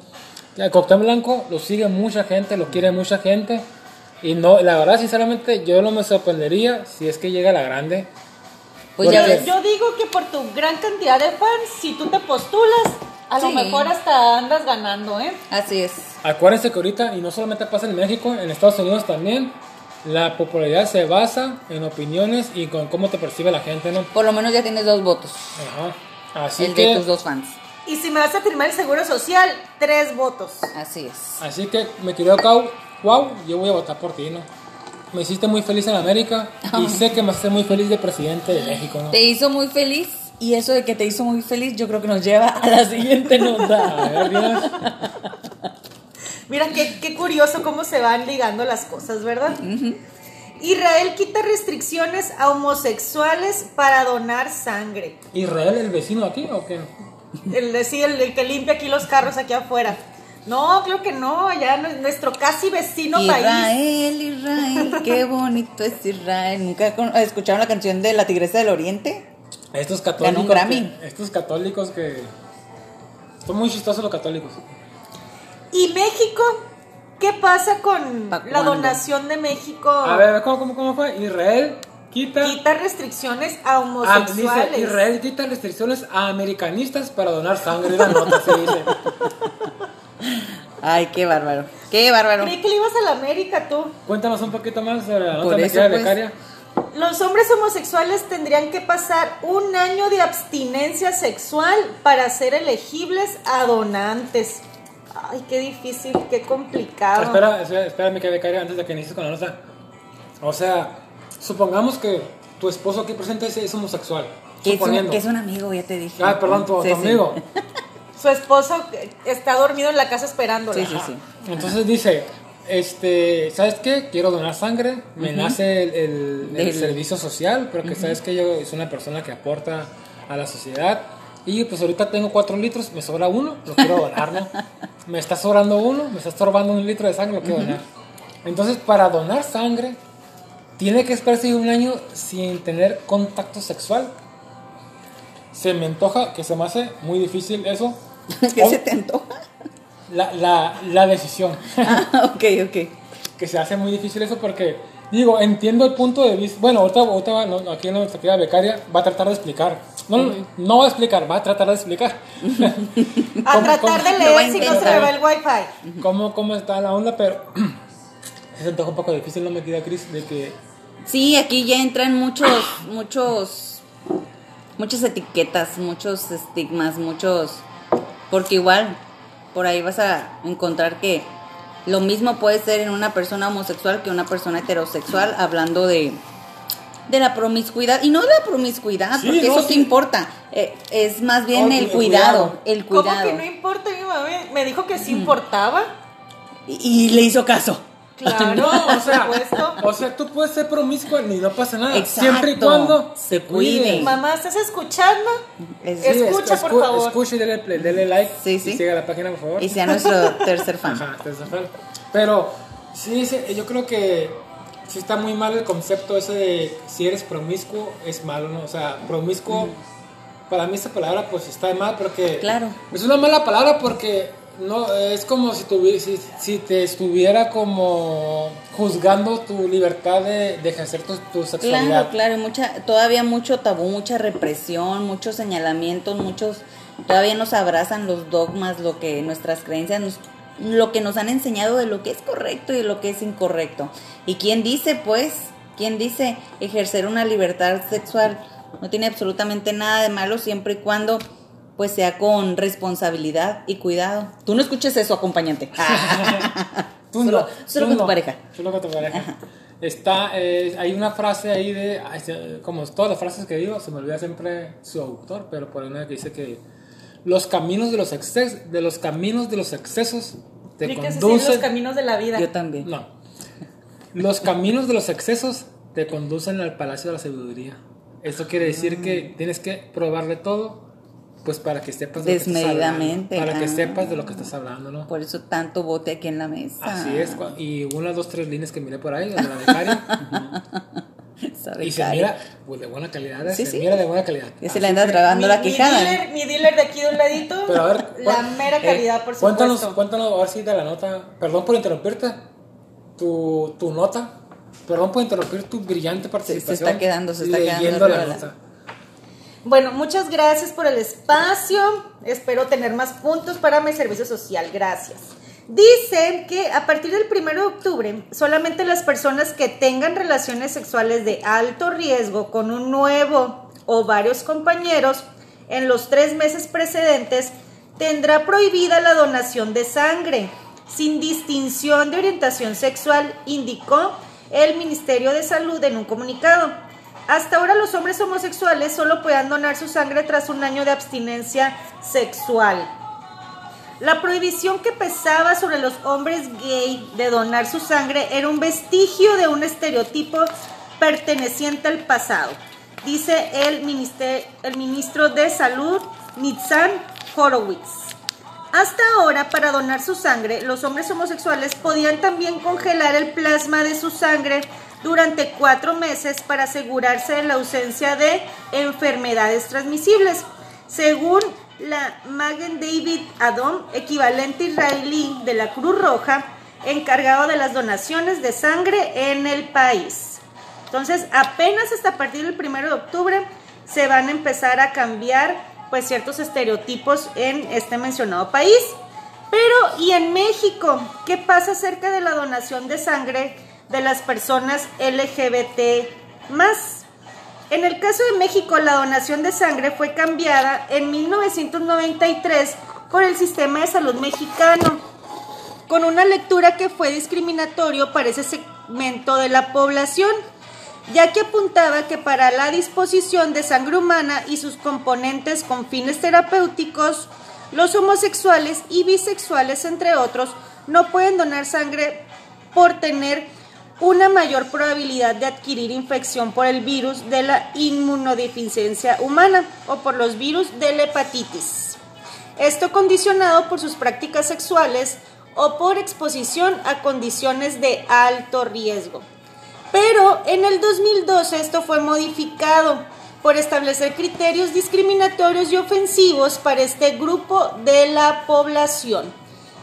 El Cuauhtémoc Blanco lo sigue mucha gente, lo quiere mucha gente. Y no, la verdad, sinceramente, yo no me sorprendería si es que llega a la grande. Pues ya ves. Yo digo que por tu gran cantidad de fans, si tú te postulas, a lo mejor hasta andas ganando, ¿eh? Así es. Acuérdense que ahorita, y no solamente pasa en México, en Estados Unidos también, la popularidad se basa en opiniones y con cómo te percibe la gente, ¿no? Por lo menos ya tienes dos votos. Ajá. Así el que, de tus dos fans. Y si me vas a firmar el seguro social, tres votos. Así es. así que me querido Cau, wow, yo voy a votar por ti, ¿no? Me hiciste muy feliz en América y sé que me hace muy feliz de presidente de México, ¿no? Te hizo muy feliz y eso de que te hizo muy feliz yo creo que nos lleva a la siguiente A nota. Mira qué, qué curioso cómo se van ligando las cosas, ¿verdad? Israel quita restricciones a homosexuales para donar sangre. ¿Israel el vecino aquí o qué? El, de- sí, el, el que limpia aquí los carros aquí afuera. No, creo que no, ya nu- nuestro casi vecino país. Israel, Israel, qué bonito es Israel. ¿Nunca con- escucharon la canción de La Tigresa del Oriente? Estos católicos. un Grammy. que- estos católicos que. Son muy chistosos los católicos. ¿Y México? ¿Qué pasa con ¿Pa' la donación de México? A ver, ¿cómo, cómo, cómo fue? Israel quita. Quita restricciones a Ah, homosexuales. dice Israel quita restricciones a americanistas para donar sangre. La nota se dice. Ay, qué bárbaro. Qué bárbaro. Creí que le ibas a la América tú. Cuéntanos un poquito más sobre la Por nota de eso, la pues. becaria. Los hombres homosexuales tendrían que pasar un año de abstinencia sexual para ser elegibles a donantes. Ay, qué difícil, qué complicado. Espera, espera, espérame que becaria antes de que inicies con la nota. O sea, supongamos que tu esposo aquí presente es, es homosexual. Que es, un, suponiendo. que es un amigo, ya te dije. Ah, perdón, tu, Sí, tu sí. Su esposo está dormido en la casa esperándola. Sí, sí, sí. Entonces dice, este, ¿sabes qué? Quiero donar sangre, me nace el, el- el Del- servicio social, porque sabes que yo soy una persona que aporta a la sociedad. Y pues ahorita tengo cuatro litros, me sobra uno, lo quiero donar, ¿no? Me está sobrando uno, me está estorbando un litro de sangre, lo quiero donar. Entonces, para donar sangre, tiene que esperarse un año sin tener contacto sexual. Se me antoja que se me hace muy difícil eso. ¿Qué se te antoja? La, la, la decisión. Ah, ok, ok. que se hace muy difícil eso porque, digo, entiendo el punto de vista. Bueno, ahorita, ahorita no, aquí en nuestra querida becaria va a tratar de explicar. No, no va a explicar, va a tratar de explicar. A ¿Cómo- tratar cómo- de leer si no se le va el wifi. cómo, cómo está la onda, pero se antoja un poco difícil, no me queda Cris, de que. Sí, aquí ya entran muchos, muchos, muchas etiquetas, muchos estigmas, muchos, porque igual por ahí vas a encontrar que lo mismo puede ser en una persona homosexual que una persona heterosexual, hablando de, de la promiscuidad y no de la promiscuidad, Sí, porque no, eso sí. te importa, eh, es más bien el cuidado, cuidado. el ¿Cómo cuidado. que no importa? Mi mamá me dijo que sí importaba. y, y le hizo caso. Claro, No, o sea, o sea, tú puedes ser promiscuo y no pasa nada. Exacto. Siempre y cuando Se cuide. Mamá, ¿estás escuchando? Es- Sí, Escucha, es- por favor. Escucha y dele, play, dele like. Sí, sí. Y siga la página, por favor. Y sea nuestro tercer fan. Ajá, tercer fan. Pero sí, sí, yo creo que sí está muy mal el concepto ese de si eres promiscuo es malo, ¿no? O sea, promiscuo, para mí esa palabra pues está mal porque... Claro. Es una mala palabra porque no es como si, tuvi- si, si te estuviera como juzgando tu libertad de, de ejercer tu, tu sexualidad. Claro, claro, todavía mucho tabú, mucha represión, muchos señalamientos, muchos, todavía nos abrazan los dogmas, lo que nuestras creencias, nos- lo que nos han enseñado de lo que es correcto y de lo que es incorrecto. ¿Y quién dice, pues, quién dice ejercer una libertad sexual? No tiene absolutamente nada de malo siempre y cuando pues sea con responsabilidad y cuidado. Tú no escuches eso, acompañante. Tú Solo- no, solo tú con tu pareja. Solo con tu pareja. Está, eh, hay una frase ahí de, como todas las frases que digo, se me olvida siempre su autor, pero por una que dice que los caminos de los excesos, de los caminos de los excesos te conducen, los caminos de la vida. Yo también. no, los caminos de los excesos te conducen al palacio de la sabiduría. Esto quiere decir que Mm. tienes que probarle todo, pues para que sepas de lo que estás hablando, Desmedidamente, para que sepas de lo que estás hablando, ¿no? Por eso tanto bote aquí en la mesa. Así es, y unas dos, tres líneas que miré por ahí, de la becaria, Sabe y se cari. mira pues, de buena calidad, eh, Sí, se sí. mira de buena calidad. Ya se le anda tragando mi, la quijada. dealer, mi dealer de aquí de un ladito, Pero a ver, la mera eh, calidad, por supuesto. Cuéntanos, cuéntanos, ahora sí de la nota, perdón por interrumpirte, tu, tu nota, perdón por interrumpir tu brillante participación. está quedando, se está quedando leyendo la arriba la- nota. Bueno, muchas gracias por el espacio. Espero tener más puntos para mi servicio social. Gracias. Dicen que a partir del 1 de octubre, solamente las personas que tengan relaciones sexuales de alto riesgo con un nuevo o varios compañeros en los tres meses precedentes tendrá prohibida la donación de sangre, sin distinción de orientación sexual, indicó el Ministerio de Salud en un comunicado. Hasta ahora los hombres homosexuales solo podían donar su sangre tras un año de abstinencia sexual. La prohibición que pesaba sobre los hombres gay de donar su sangre era un vestigio de un estereotipo perteneciente al pasado, dice el, el ministro de Salud, Nitzan Horowitz. Hasta ahora, para donar su sangre, los hombres homosexuales podían también congelar el plasma de su sangre durante cuatro meses para asegurarse de la ausencia de enfermedades transmisibles. Según la Magen David Adom, equivalente israelí de la Cruz Roja, encargado de las donaciones de sangre en el país. Entonces, apenas hasta partir del 1 de octubre se van a empezar a cambiar pues ciertos estereotipos en este mencionado país. Pero, ¿y en México? ¿Qué pasa acerca de la donación de sangre de las personas LGBT más? En el caso de México, la donación de sangre fue cambiada en 1993 por el sistema de salud mexicano, con una lectura que fue discriminatorio para ese segmento de la población, ya que apuntaba que para la disposición de sangre humana y sus componentes con fines terapéuticos, los homosexuales y bisexuales, entre otros, no pueden donar sangre por tener una mayor probabilidad de adquirir infección por el virus de la inmunodeficiencia humana o por los virus de la hepatitis. Esto condicionado por sus prácticas sexuales o por exposición a condiciones de alto riesgo. Pero en el 2012 esto fue modificado por establecer criterios discriminatorios y ofensivos para este grupo de la población,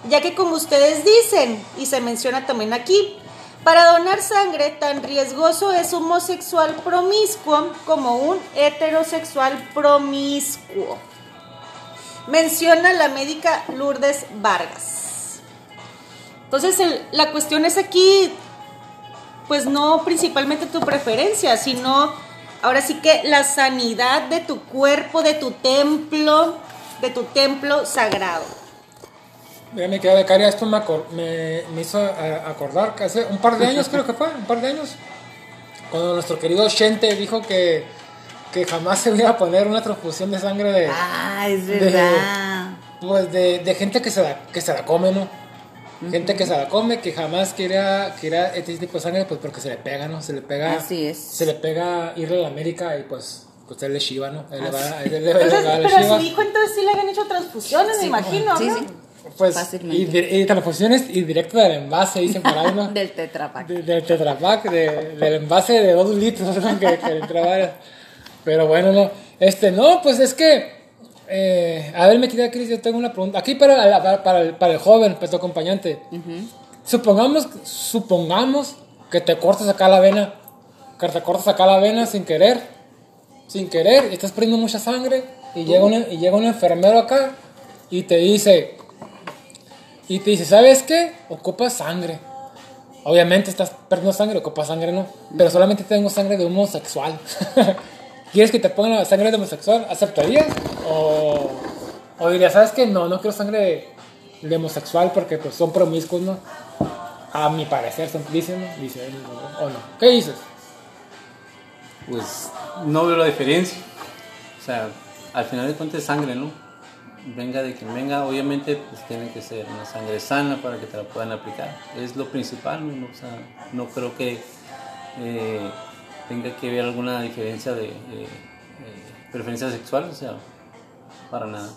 ya que como ustedes dicen, y se menciona también aquí, para donar sangre tan riesgoso es un homosexual promiscuo como un heterosexual promiscuo. Menciona la médica Lourdes Vargas. Entonces la cuestión es aquí, pues no principalmente tu preferencia, sino ahora sí que la sanidad de tu cuerpo, de tu templo, de tu templo sagrado. Mira, mi querida becaria, esto me, acor- me, me hizo eh, acordar que hace un par de años, creo que fue, un par de años, cuando nuestro querido Shente dijo que, que jamás se iba a poner una transfusión de sangre de, Ah, es de- verdad. pues de, de gente que se, la, que se la come, ¿no? Gente que se la come, que jamás quería, quería este tipo de sangre, pues porque se le pega, ¿no? Se le pega. Así es. Se le pega irle a la América y pues, pues él es Shiva, ¿no? Él le va, él le- él le Entonces, va a la pero a Shiva. su hijo entonces sí le habían hecho transfusiones, me imagino, Sí, ¿no? sí. Pues, Fácilmente. y, y transfusiones y directo del envase, dicen por ahí, ¿no? Del tetrapack. De- del Tetra Pak, de- del envase de dos litros ¿no? que, que entraba. Pero bueno, no. Este, no, pues es que. eh, a ver, me queda Cris, yo tengo una pregunta. Aquí para, para, para el, para el joven, para tu acompañante. Supongamos, supongamos que te cortas acá la vena. Que te cortas acá la vena sin querer. Sin querer, y estás perdiendo mucha sangre. Y llega, una- y llega un enfermero acá y te dice. Y te dice, ¿sabes qué? Ocupas sangre. Obviamente estás perdiendo sangre, ocupas sangre, no. Pero solamente tengo sangre de homosexual. ¿Quieres que te pongan la sangre de homosexual? ¿Aceptarías? O, o dirías, ¿sabes qué? No, no quiero sangre de, homosexual porque pues son promiscuos, ¿no? A mi parecer, son, dicen, ¿no? ¿o no? ¿Qué dices? Pues no veo la diferencia. O sea, al final de cuentas es sangre, ¿no? Venga de quien venga, obviamente pues tiene que ser una sangre sana para que te la puedan aplicar. Es lo principal, ¿no? O sea, no creo que eh, tenga que haber alguna diferencia de, de- de preferencia sexual, o sea, para nada.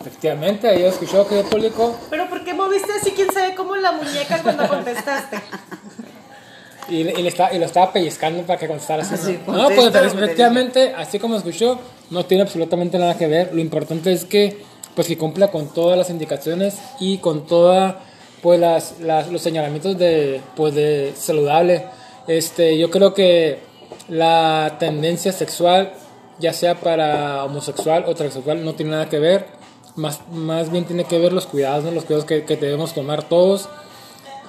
Efectivamente, ahí escuchó que el público Pero ¿por qué moviste así quién sabe cómo la muñeca cuando contestaste? Y, le- y le está, y lo estaba pellizcando para que contestara así. ¿no? No, contesta pues efectivamente, así como escuchó, no tiene absolutamente nada que ver. Lo importante es que, pues, que cumpla con todas las indicaciones y con toda, pues, las, las- los señalamientos de, pues, de saludable. Este, yo creo que la tendencia sexual, ya sea para homosexual o transexual, no tiene nada que ver. Más, más bien tiene que ver los cuidados, ¿no? los cuidados que, que debemos tomar todos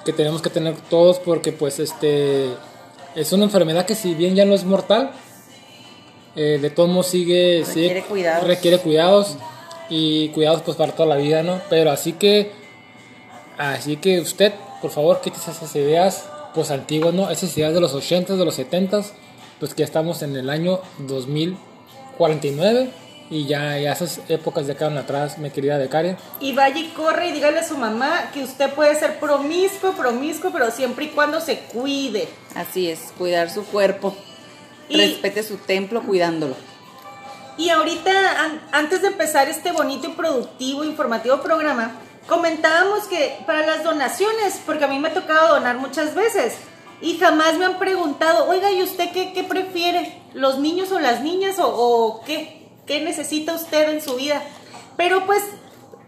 que tenemos que tener todos porque pues este es una enfermedad que si bien ya no es mortal eh, de todos modos sigue sigue- Requiere cuidados. requiere cuidados y cuidados pues para toda la vida no pero así que así que usted por favor quítese esas ideas pues antiguas no esas ideas de los 80 de los 70 pues que ya estamos en el año 2049 y ya, ya esas épocas ya quedan atrás mi querida becaria Y vaya y corre y dígale a su mamá que usted puede ser promiscuo, promiscuo, pero siempre y cuando se cuide. Así es, cuidar su cuerpo. Y- Respete su templo cuidándolo. Y ahorita, an- antes de empezar este bonito y productivo, informativo programa, comentábamos que para las donaciones, porque a mí me ha tocado donar muchas veces, y jamás me han preguntado, oiga, ¿y usted qué, qué prefiere? ¿Los niños o las niñas? ¿O, o qué? ¿Qué necesita usted en su vida? Pero pues,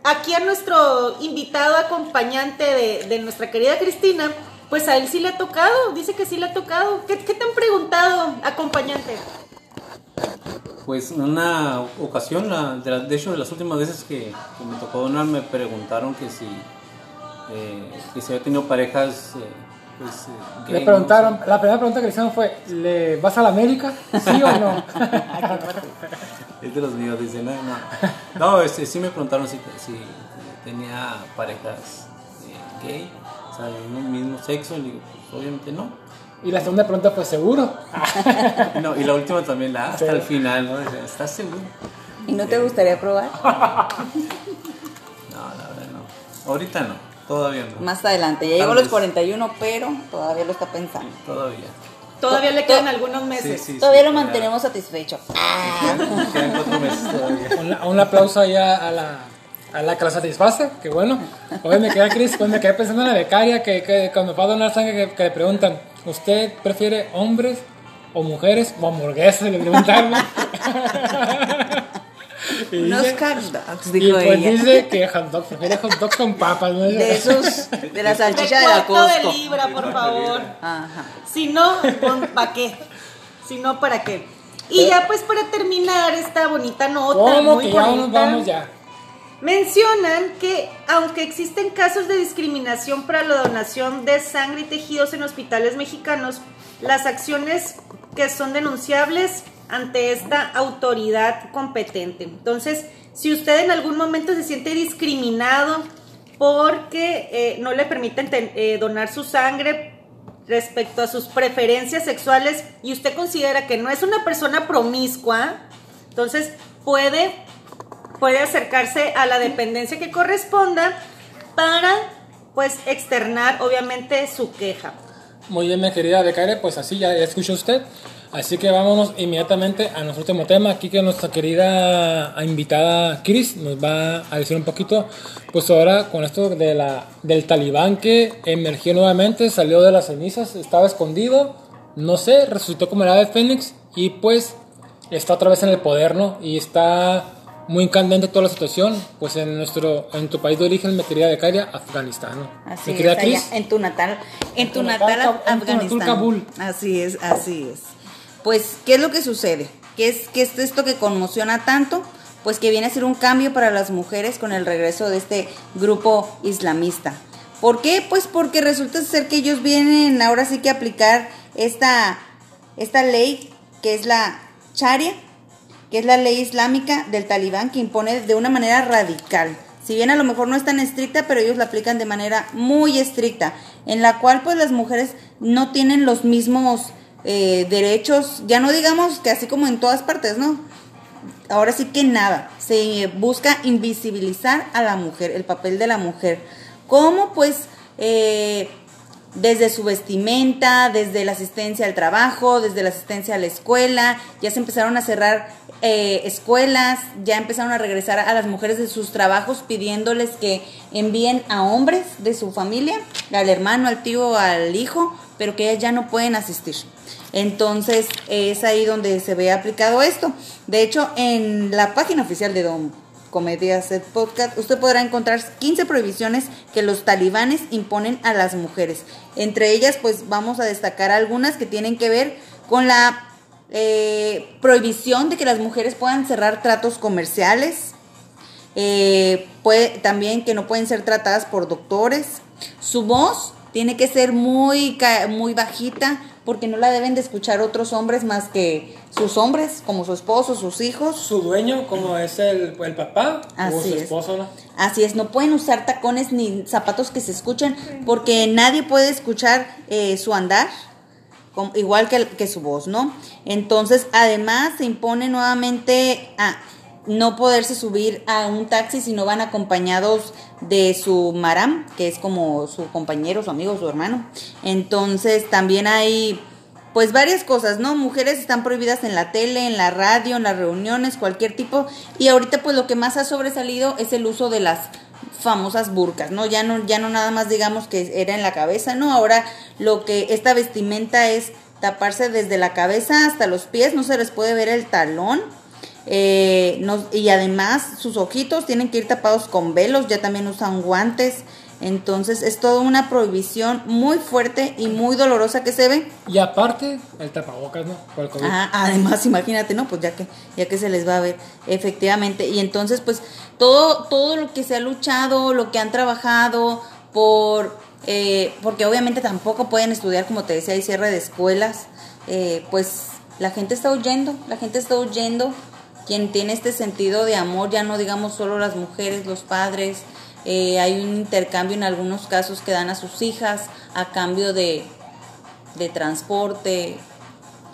aquí a nuestro invitado acompañante de, de nuestra querida Cristina, pues a él sí le ha tocado, dice que sí le ha tocado. ¿Qué, qué te han preguntado, acompañante? Pues en una ocasión, la- de, la- de hecho de las últimas veces que, que me tocó donar, me preguntaron que si, eh, que si había tenido parejas, eh, pues... eh, gay, Le ¿no? preguntaron, la primera pregunta que le hicieron fue, ¿le vas a la América? ¿Sí o no? Es de los míos, dice, no, no. No, este, sí me preguntaron si, si tenía parejas eh, gay, o sea, de un mismo sexo, y digo, pues obviamente no. Y la segunda pregunta fue, ¿seguro? No, y la última también, la hasta Sí. el final, ¿no? Dice, ¿Estás seguro? ¿Y no te gustaría probar? No, la verdad no. Ahorita no, todavía no. Más adelante. Ya llegó a los vez. 41, pero todavía lo está pensando. Todavía. Todavía le quedan algunos meses. sí, Todavía sí, lo mantenemos satisfecho. Quedan, quedan cuatro meses todavía. Un, un aplauso ahí a, a la, a la que la satisface, que bueno. Hoy me quedé, Cris, pues me quedé pensando en la becaria que, que cuando va a donar sangre que, que le preguntan, ¿usted prefiere hombres o mujeres o hamburguesas? Le preguntaron. Y Unos dice- hot dogs, y dijo pues ella. dice que hot dog, prefiere hot dog con papas. ¿no? De esos, de la De salchicha de la cuarto de Costco. libra, por favor. Ajá. Si no, ¿para qué? Si no, ¿para qué? Y ya pues para terminar esta bonita nota, ¿Cómo muy que ya nos vamos ya? Mencionan que aunque existen casos de discriminación para la donación de sangre y tejidos en hospitales mexicanos, las acciones que son denunciables ante esta autoridad competente. Entonces, si usted en algún momento se siente discriminado porque eh, no le permiten ten- eh, donar su sangre respecto a sus preferencias sexuales y usted considera que no es una persona promiscua, entonces puede, puede acercarse a la dependencia que corresponda para pues externar obviamente su queja. Muy bien, mi querida Becaria, pues así ya, ya escuchó usted. Así que vámonos inmediatamente a nuestro último tema. Aquí que nuestra querida invitada Chris nos va a decir un poquito, pues ahora con esto de la, del talibán que emergió nuevamente, salió de las cenizas, estaba escondido, no sé, resucitó como el ave fénix y pues está otra vez en el poder, ¿no? Y está muy candente toda la situación, pues en nuestro, en tu país de origen, mi querida Becaria, Afganistán, ¿no? Así es, allá en tu natal, en tu tu natal, natal, en tu Afganistán. natal Kabul. Así es, así es. Pues, ¿qué es lo que sucede? ¿Qué es, qué es esto que conmociona tanto? Pues que viene a ser un cambio para las mujeres con el regreso de este grupo islamista. ¿Por qué? Pues porque resulta ser que ellos vienen ahora sí que a aplicar esta, esta ley que es la Sharia, que es la ley islámica del talibán que impone de una manera radical. Si bien a lo mejor no es tan estricta, pero ellos la aplican de manera muy estricta, en la cual pues las mujeres no tienen los mismos eh, derechos, ya no digamos que así como en todas partes, ¿no? Ahora sí que nada, se busca invisibilizar a la mujer, el papel de la mujer. ¿Cómo? Pues eh, desde su vestimenta, desde la asistencia al trabajo, desde la asistencia a la escuela, ya se empezaron a cerrar eh, escuelas, ya empezaron a regresar a las mujeres de sus trabajos pidiéndoles que envíen a hombres de su familia, al hermano, al tío, al hijo, pero que ellas ya no pueden asistir. Entonces es ahí donde se ve aplicado esto. De hecho, en la página oficial de Don Comedia Set Podcast, usted podrá encontrar 15 prohibiciones que los talibanes imponen a las mujeres. Entre ellas, pues vamos a destacar algunas que tienen que ver con la eh, prohibición de que las mujeres puedan cerrar tratos comerciales, eh, puede, también que no pueden ser tratadas por doctores. Su voz tiene que ser muy, muy bajita porque no la deben de escuchar otros hombres más que sus hombres, como su esposo, sus hijos. su dueño, como es el, el papá o Así su es. esposo, ¿no? Así es, no pueden usar tacones ni zapatos que se escuchen porque nadie puede escuchar eh, su andar, igual que, que su voz, ¿no? Entonces, además, se impone nuevamente a no poderse subir a un taxi si no van acompañados de su maram, que es como su compañero, su amigo, su hermano. Entonces, también hay pues varias cosas, ¿no? Mujeres están prohibidas en la tele, en la radio, en las reuniones, cualquier tipo. Y ahorita pues lo que más ha sobresalido es el uso de las famosas burcas, ¿no? Ya no, ya no nada más digamos que era en la cabeza, ¿no? Ahora lo que esta vestimenta es taparse desde la cabeza hasta los pies, no se les puede ver el talón. Eh, y además sus ojitos tienen que ir tapados con velos, ya también usan guantes. Entonces es toda una prohibición muy fuerte y muy dolorosa que se ve. Y aparte, el tapabocas, ¿no? Por el COVID. Además, imagínate, ¿no? Pues ya que, ya que se les va a ver, efectivamente. Y entonces, pues, todo, todo lo que se ha luchado, lo que han trabajado por, eh, porque obviamente tampoco pueden estudiar, como te decía, hay cierre de escuelas, eh, pues la gente está huyendo, la gente está huyendo. Quien tiene este sentido de amor, ya no digamos solo las mujeres, los padres, eh, hay un intercambio en algunos casos que dan a sus hijas a cambio de, de transporte.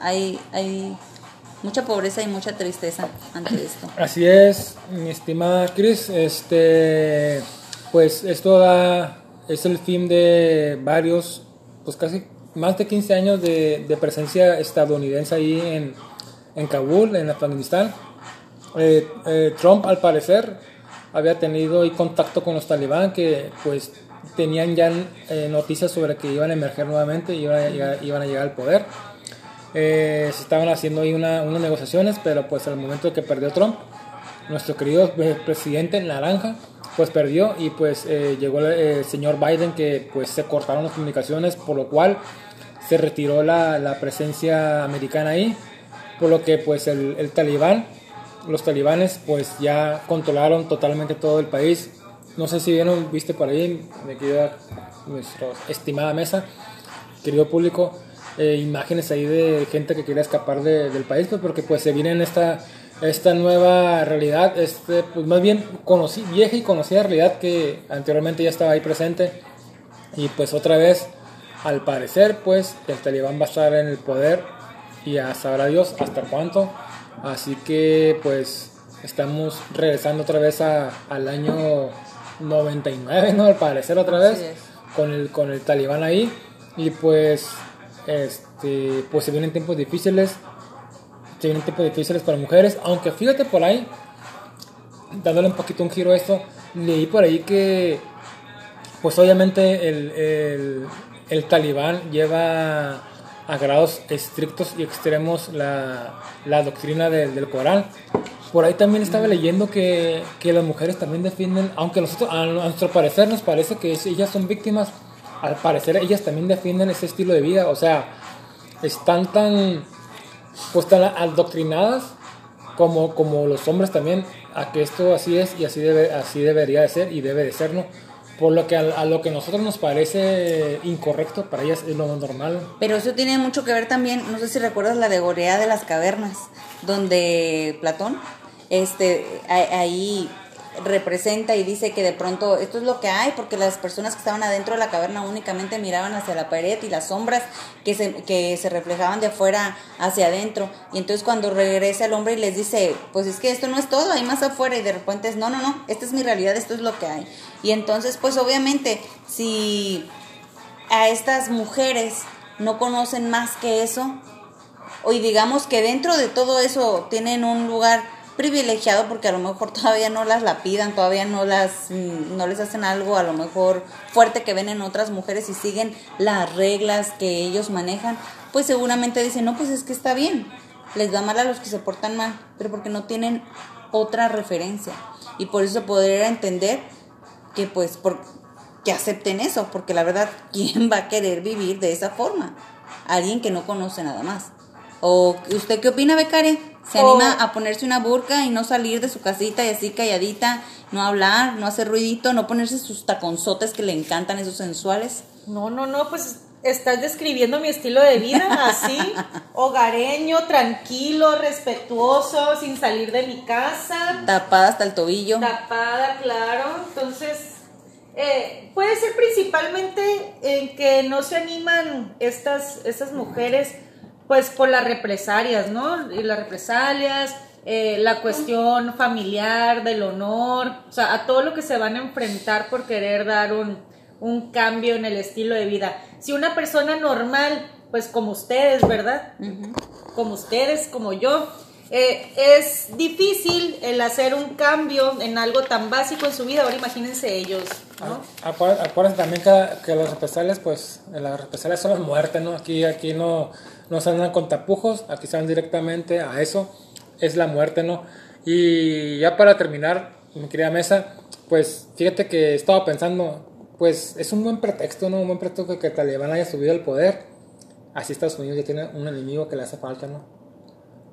Hay, hay mucha pobreza y mucha tristeza ante esto. Así es, mi estimada Chris. Este, pues esto da, es el fin de varios, pues casi más de 15 años de, de presencia estadounidense ahí en, en Kabul, en Afganistán. Eh, eh, Trump, al parecer, había tenido ahí contacto con los talibán que, pues, tenían ya eh, noticias sobre que iban a emerger nuevamente y iban a llegar, iban a llegar al poder. Eh, se estaban haciendo ahí una- unas negociaciones, pero pues al momento que perdió Trump, nuestro querido eh, presidente naranja, pues perdió y pues eh, llegó el, el señor Biden que pues se cortaron las comunicaciones, por lo cual se retiró la, la presencia americana ahí, por lo que pues el, el talibán, los talibanes pues ya controlaron totalmente todo el país. No sé si vieron, viste por ahí, me queda nuestra estimada mesa, querido público, eh, imágenes ahí de gente que quiere escapar de- del país, pues porque pues se viene en esta, esta nueva realidad, este, pues más bien conocí, vieja y conocida realidad que anteriormente ya estaba ahí presente y pues otra vez, al parecer, pues el talibán va a estar en el poder y a sabrá Dios hasta cuánto. Así que pues estamos regresando otra vez a- al año 99, ¿no? Al parecer otra vez. Con el, con el talibán ahí. Y pues, este, pues se vienen tiempos difíciles. Se vienen tiempos difíciles para mujeres. Aunque fíjate por ahí, dándole un poquito un giro a esto, leí por ahí que, pues obviamente el, el, el talibán lleva a grados estrictos y extremos la, la doctrina del, Corán. Por ahí también estaba leyendo que, que las mujeres también defienden, aunque nosotros, a, nuestro parecer nos parece que ellas son víctimas, al parecer ellas también defienden ese estilo de vida, o sea, están tan, pues tan adoctrinadas como, como los hombres también a que esto así es y así, debe, así debería de ser y debe de ser, ¿no? Por lo que a, a lo que nosotros nos parece incorrecto, para ellas es lo normal. Pero eso tiene mucho que ver también, no sé si recuerdas la de Gorea de las cavernas, donde Platón, este, ahí representa y dice que de pronto esto es lo que hay porque las personas que estaban adentro de la caverna únicamente miraban hacia la pared y las sombras que se, que se reflejaban de afuera hacia adentro. Y entonces cuando regresa el hombre y les dice pues es que esto no es todo hay más afuera y de repente es no no no esta es mi realidad esto es lo que hay. Y entonces pues obviamente si a estas mujeres no conocen más que eso, y digamos que dentro de todo eso tienen un lugar privilegiado porque a lo mejor todavía no las lapidan, todavía no las mm, no les hacen algo a lo mejor fuerte que ven en otras mujeres y siguen las reglas que ellos manejan, pues seguramente dicen, "No, pues es que está bien." Les va mal a los que se portan mal, pero porque no tienen otra referencia. Y por eso poder entender que pues por, que acepten eso, porque la verdad, ¿quién va a querer vivir de esa forma? Alguien que no conoce nada más. ¿O usted qué opina, becaria? ¿Se O- anima a ponerse una burka y no salir de su casita y así calladita, no hablar, no hacer ruidito, no ponerse sus taconzotes que le encantan esos sensuales? No, no, no, pues estás describiendo mi estilo de vida así, hogareño, tranquilo, respetuoso, sin salir de mi casa, Tapada hasta el tobillo. tapada, claro. Entonces, eh, puede ser principalmente en que no se animan estas, estas mujeres, pues por las represalias, ¿no? Y las represalias, eh, la cuestión familiar, del honor, o sea, a todo lo que se van a enfrentar por querer dar un, un cambio en el estilo de vida. Si una persona normal, pues como ustedes, ¿verdad? Como ustedes, como yo, eh, es difícil el hacer un cambio en algo tan básico en su vida. Ahora imagínense ellos, ¿no? Acuérdate acuérdense también que, que las represalias, pues, las represalias son las muertes, ¿no? Aquí, aquí no, no se andan con tapujos, aquí se van directamente a eso, es la muerte, ¿no? Y ya para terminar, mi querida mesa, pues, fíjate que estaba pensando, pues, es un buen pretexto, ¿no? Un buen pretexto que, que Talibán haya subido al poder. Así Estados Unidos ya tiene un enemigo que le hace falta, ¿no?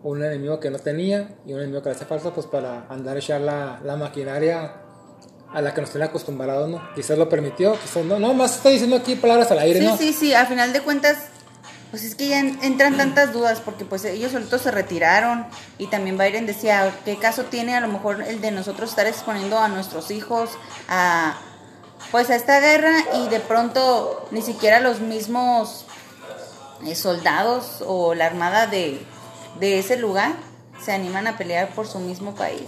Un enemigo que no tenía y un enemigo que le hace falta, pues, para andar a echar la, la maquinaria a la que nos tiene acostumbrados, ¿no? Quizás lo permitió, quizás no, no, más estoy diciendo aquí palabras al aire, Sí, ¿no? sí, sí, a final de cuentas, pues es que ya en- entran tantas dudas, porque pues ellos solitos se retiraron y también Biden decía, ¿qué caso tiene a lo mejor el de nosotros estar exponiendo a nuestros hijos a pues a esta guerra y de pronto ni siquiera los mismos eh, soldados o la armada de, de ese lugar se animan a pelear por su mismo país?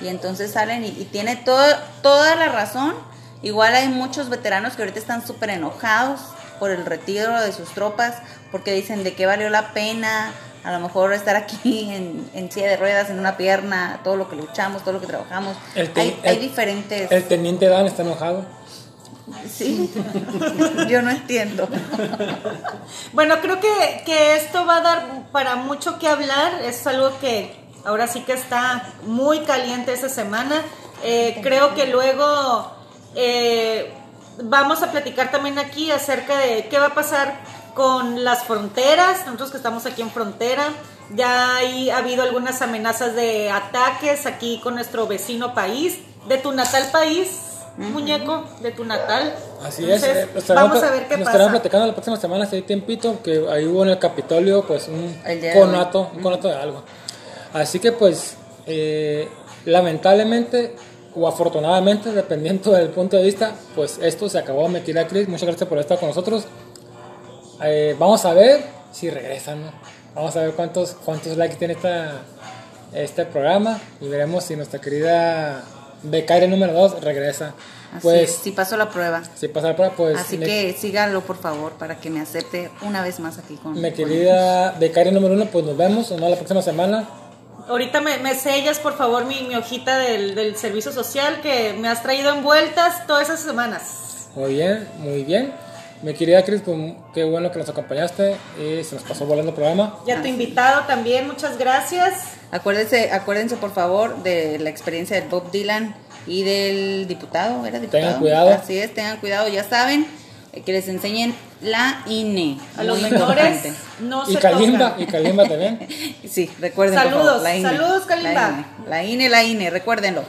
Y entonces salen y, y tiene todo, toda la razón. Igual hay muchos veteranos que ahorita están súper enojados por el retiro de sus tropas, porque dicen de qué valió la pena, a lo mejor estar aquí en, en silla de ruedas, en una pierna, todo lo que luchamos, todo lo que trabajamos. El hay, hay diferentes... El teniente Dan está enojado. Sí, yo no entiendo. Bueno, creo que, que esto va a dar para mucho que hablar. Es algo que ahora sí que está muy caliente esta semana. Eh, creo que luego eh, vamos a platicar también aquí acerca de qué va a pasar con las fronteras. Nosotros que estamos aquí en frontera. Ya hay, ha habido algunas amenazas de ataques aquí con nuestro vecino país, de tu natal país, muñeco, de tu natal. Así Entonces, es. eh, estarán vamos a ver qué nos estarán pasa. platicando la próxima semana, si hay tiempito, que ahí hubo en el Capitolio, pues un conato, un conato de algo. Así que, pues, eh, lamentablemente o afortunadamente, dependiendo del punto de vista, pues esto se acabó. Mi querida Cris, muchas gracias por estar con nosotros. Eh, vamos a ver si regresan, ¿no? Vamos a ver cuántos, cuántos likes tiene esta, este programa y veremos si nuestra querida becario número 2 regresa. Así Pues, es, sí pasó la prueba. si pasa la prueba, pues, Así me- que síganlo, por favor, para que me acepte una vez más aquí con... mi con- querida becaria número 1, pues nos vemos, no, la próxima semana. Ahorita me, me sellas, por favor, mi, mi hojita del, del servicio social que me has traído envueltas todas esas semanas. Muy bien, muy bien. Mi querida Cris, pues, qué bueno que nos acompañaste y se nos pasó volando el programa. Y a tu invitado también, muchas gracias. Acuérdense, acuérdense, por favor, de la experiencia del Bob Dylan y del diputado. ¿Era diputado? Tengan cuidado. Así es, tengan cuidado, ya saben, eh, que les enseñen la INE. A los menores no Y se Kalimba, tocan. y Kalimba también. Sí, recuerden. por Saludos, favor, la INE, saludos, Kalimba. La INE, la INE, la INE, recuérdenlo.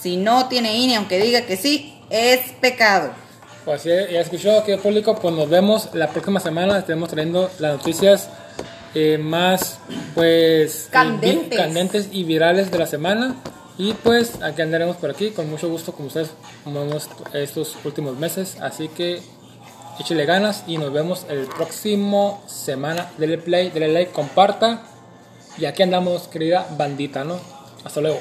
Si no tiene INE, aunque diga que sí, es pecado. Pues ya, ya escuchó, aquí público, pues nos vemos la próxima semana. Estaremos trayendo las noticias eh, más, pues, Candentes. eh, candentes y virales de la semana. Y pues aquí andaremos por aquí con mucho gusto como ustedes como vemos estos últimos meses. Así que échale ganas y nos vemos el próximo semana. Dele play, dele like, comparta. Y aquí andamos, querida bandita, ¿no? Hasta luego.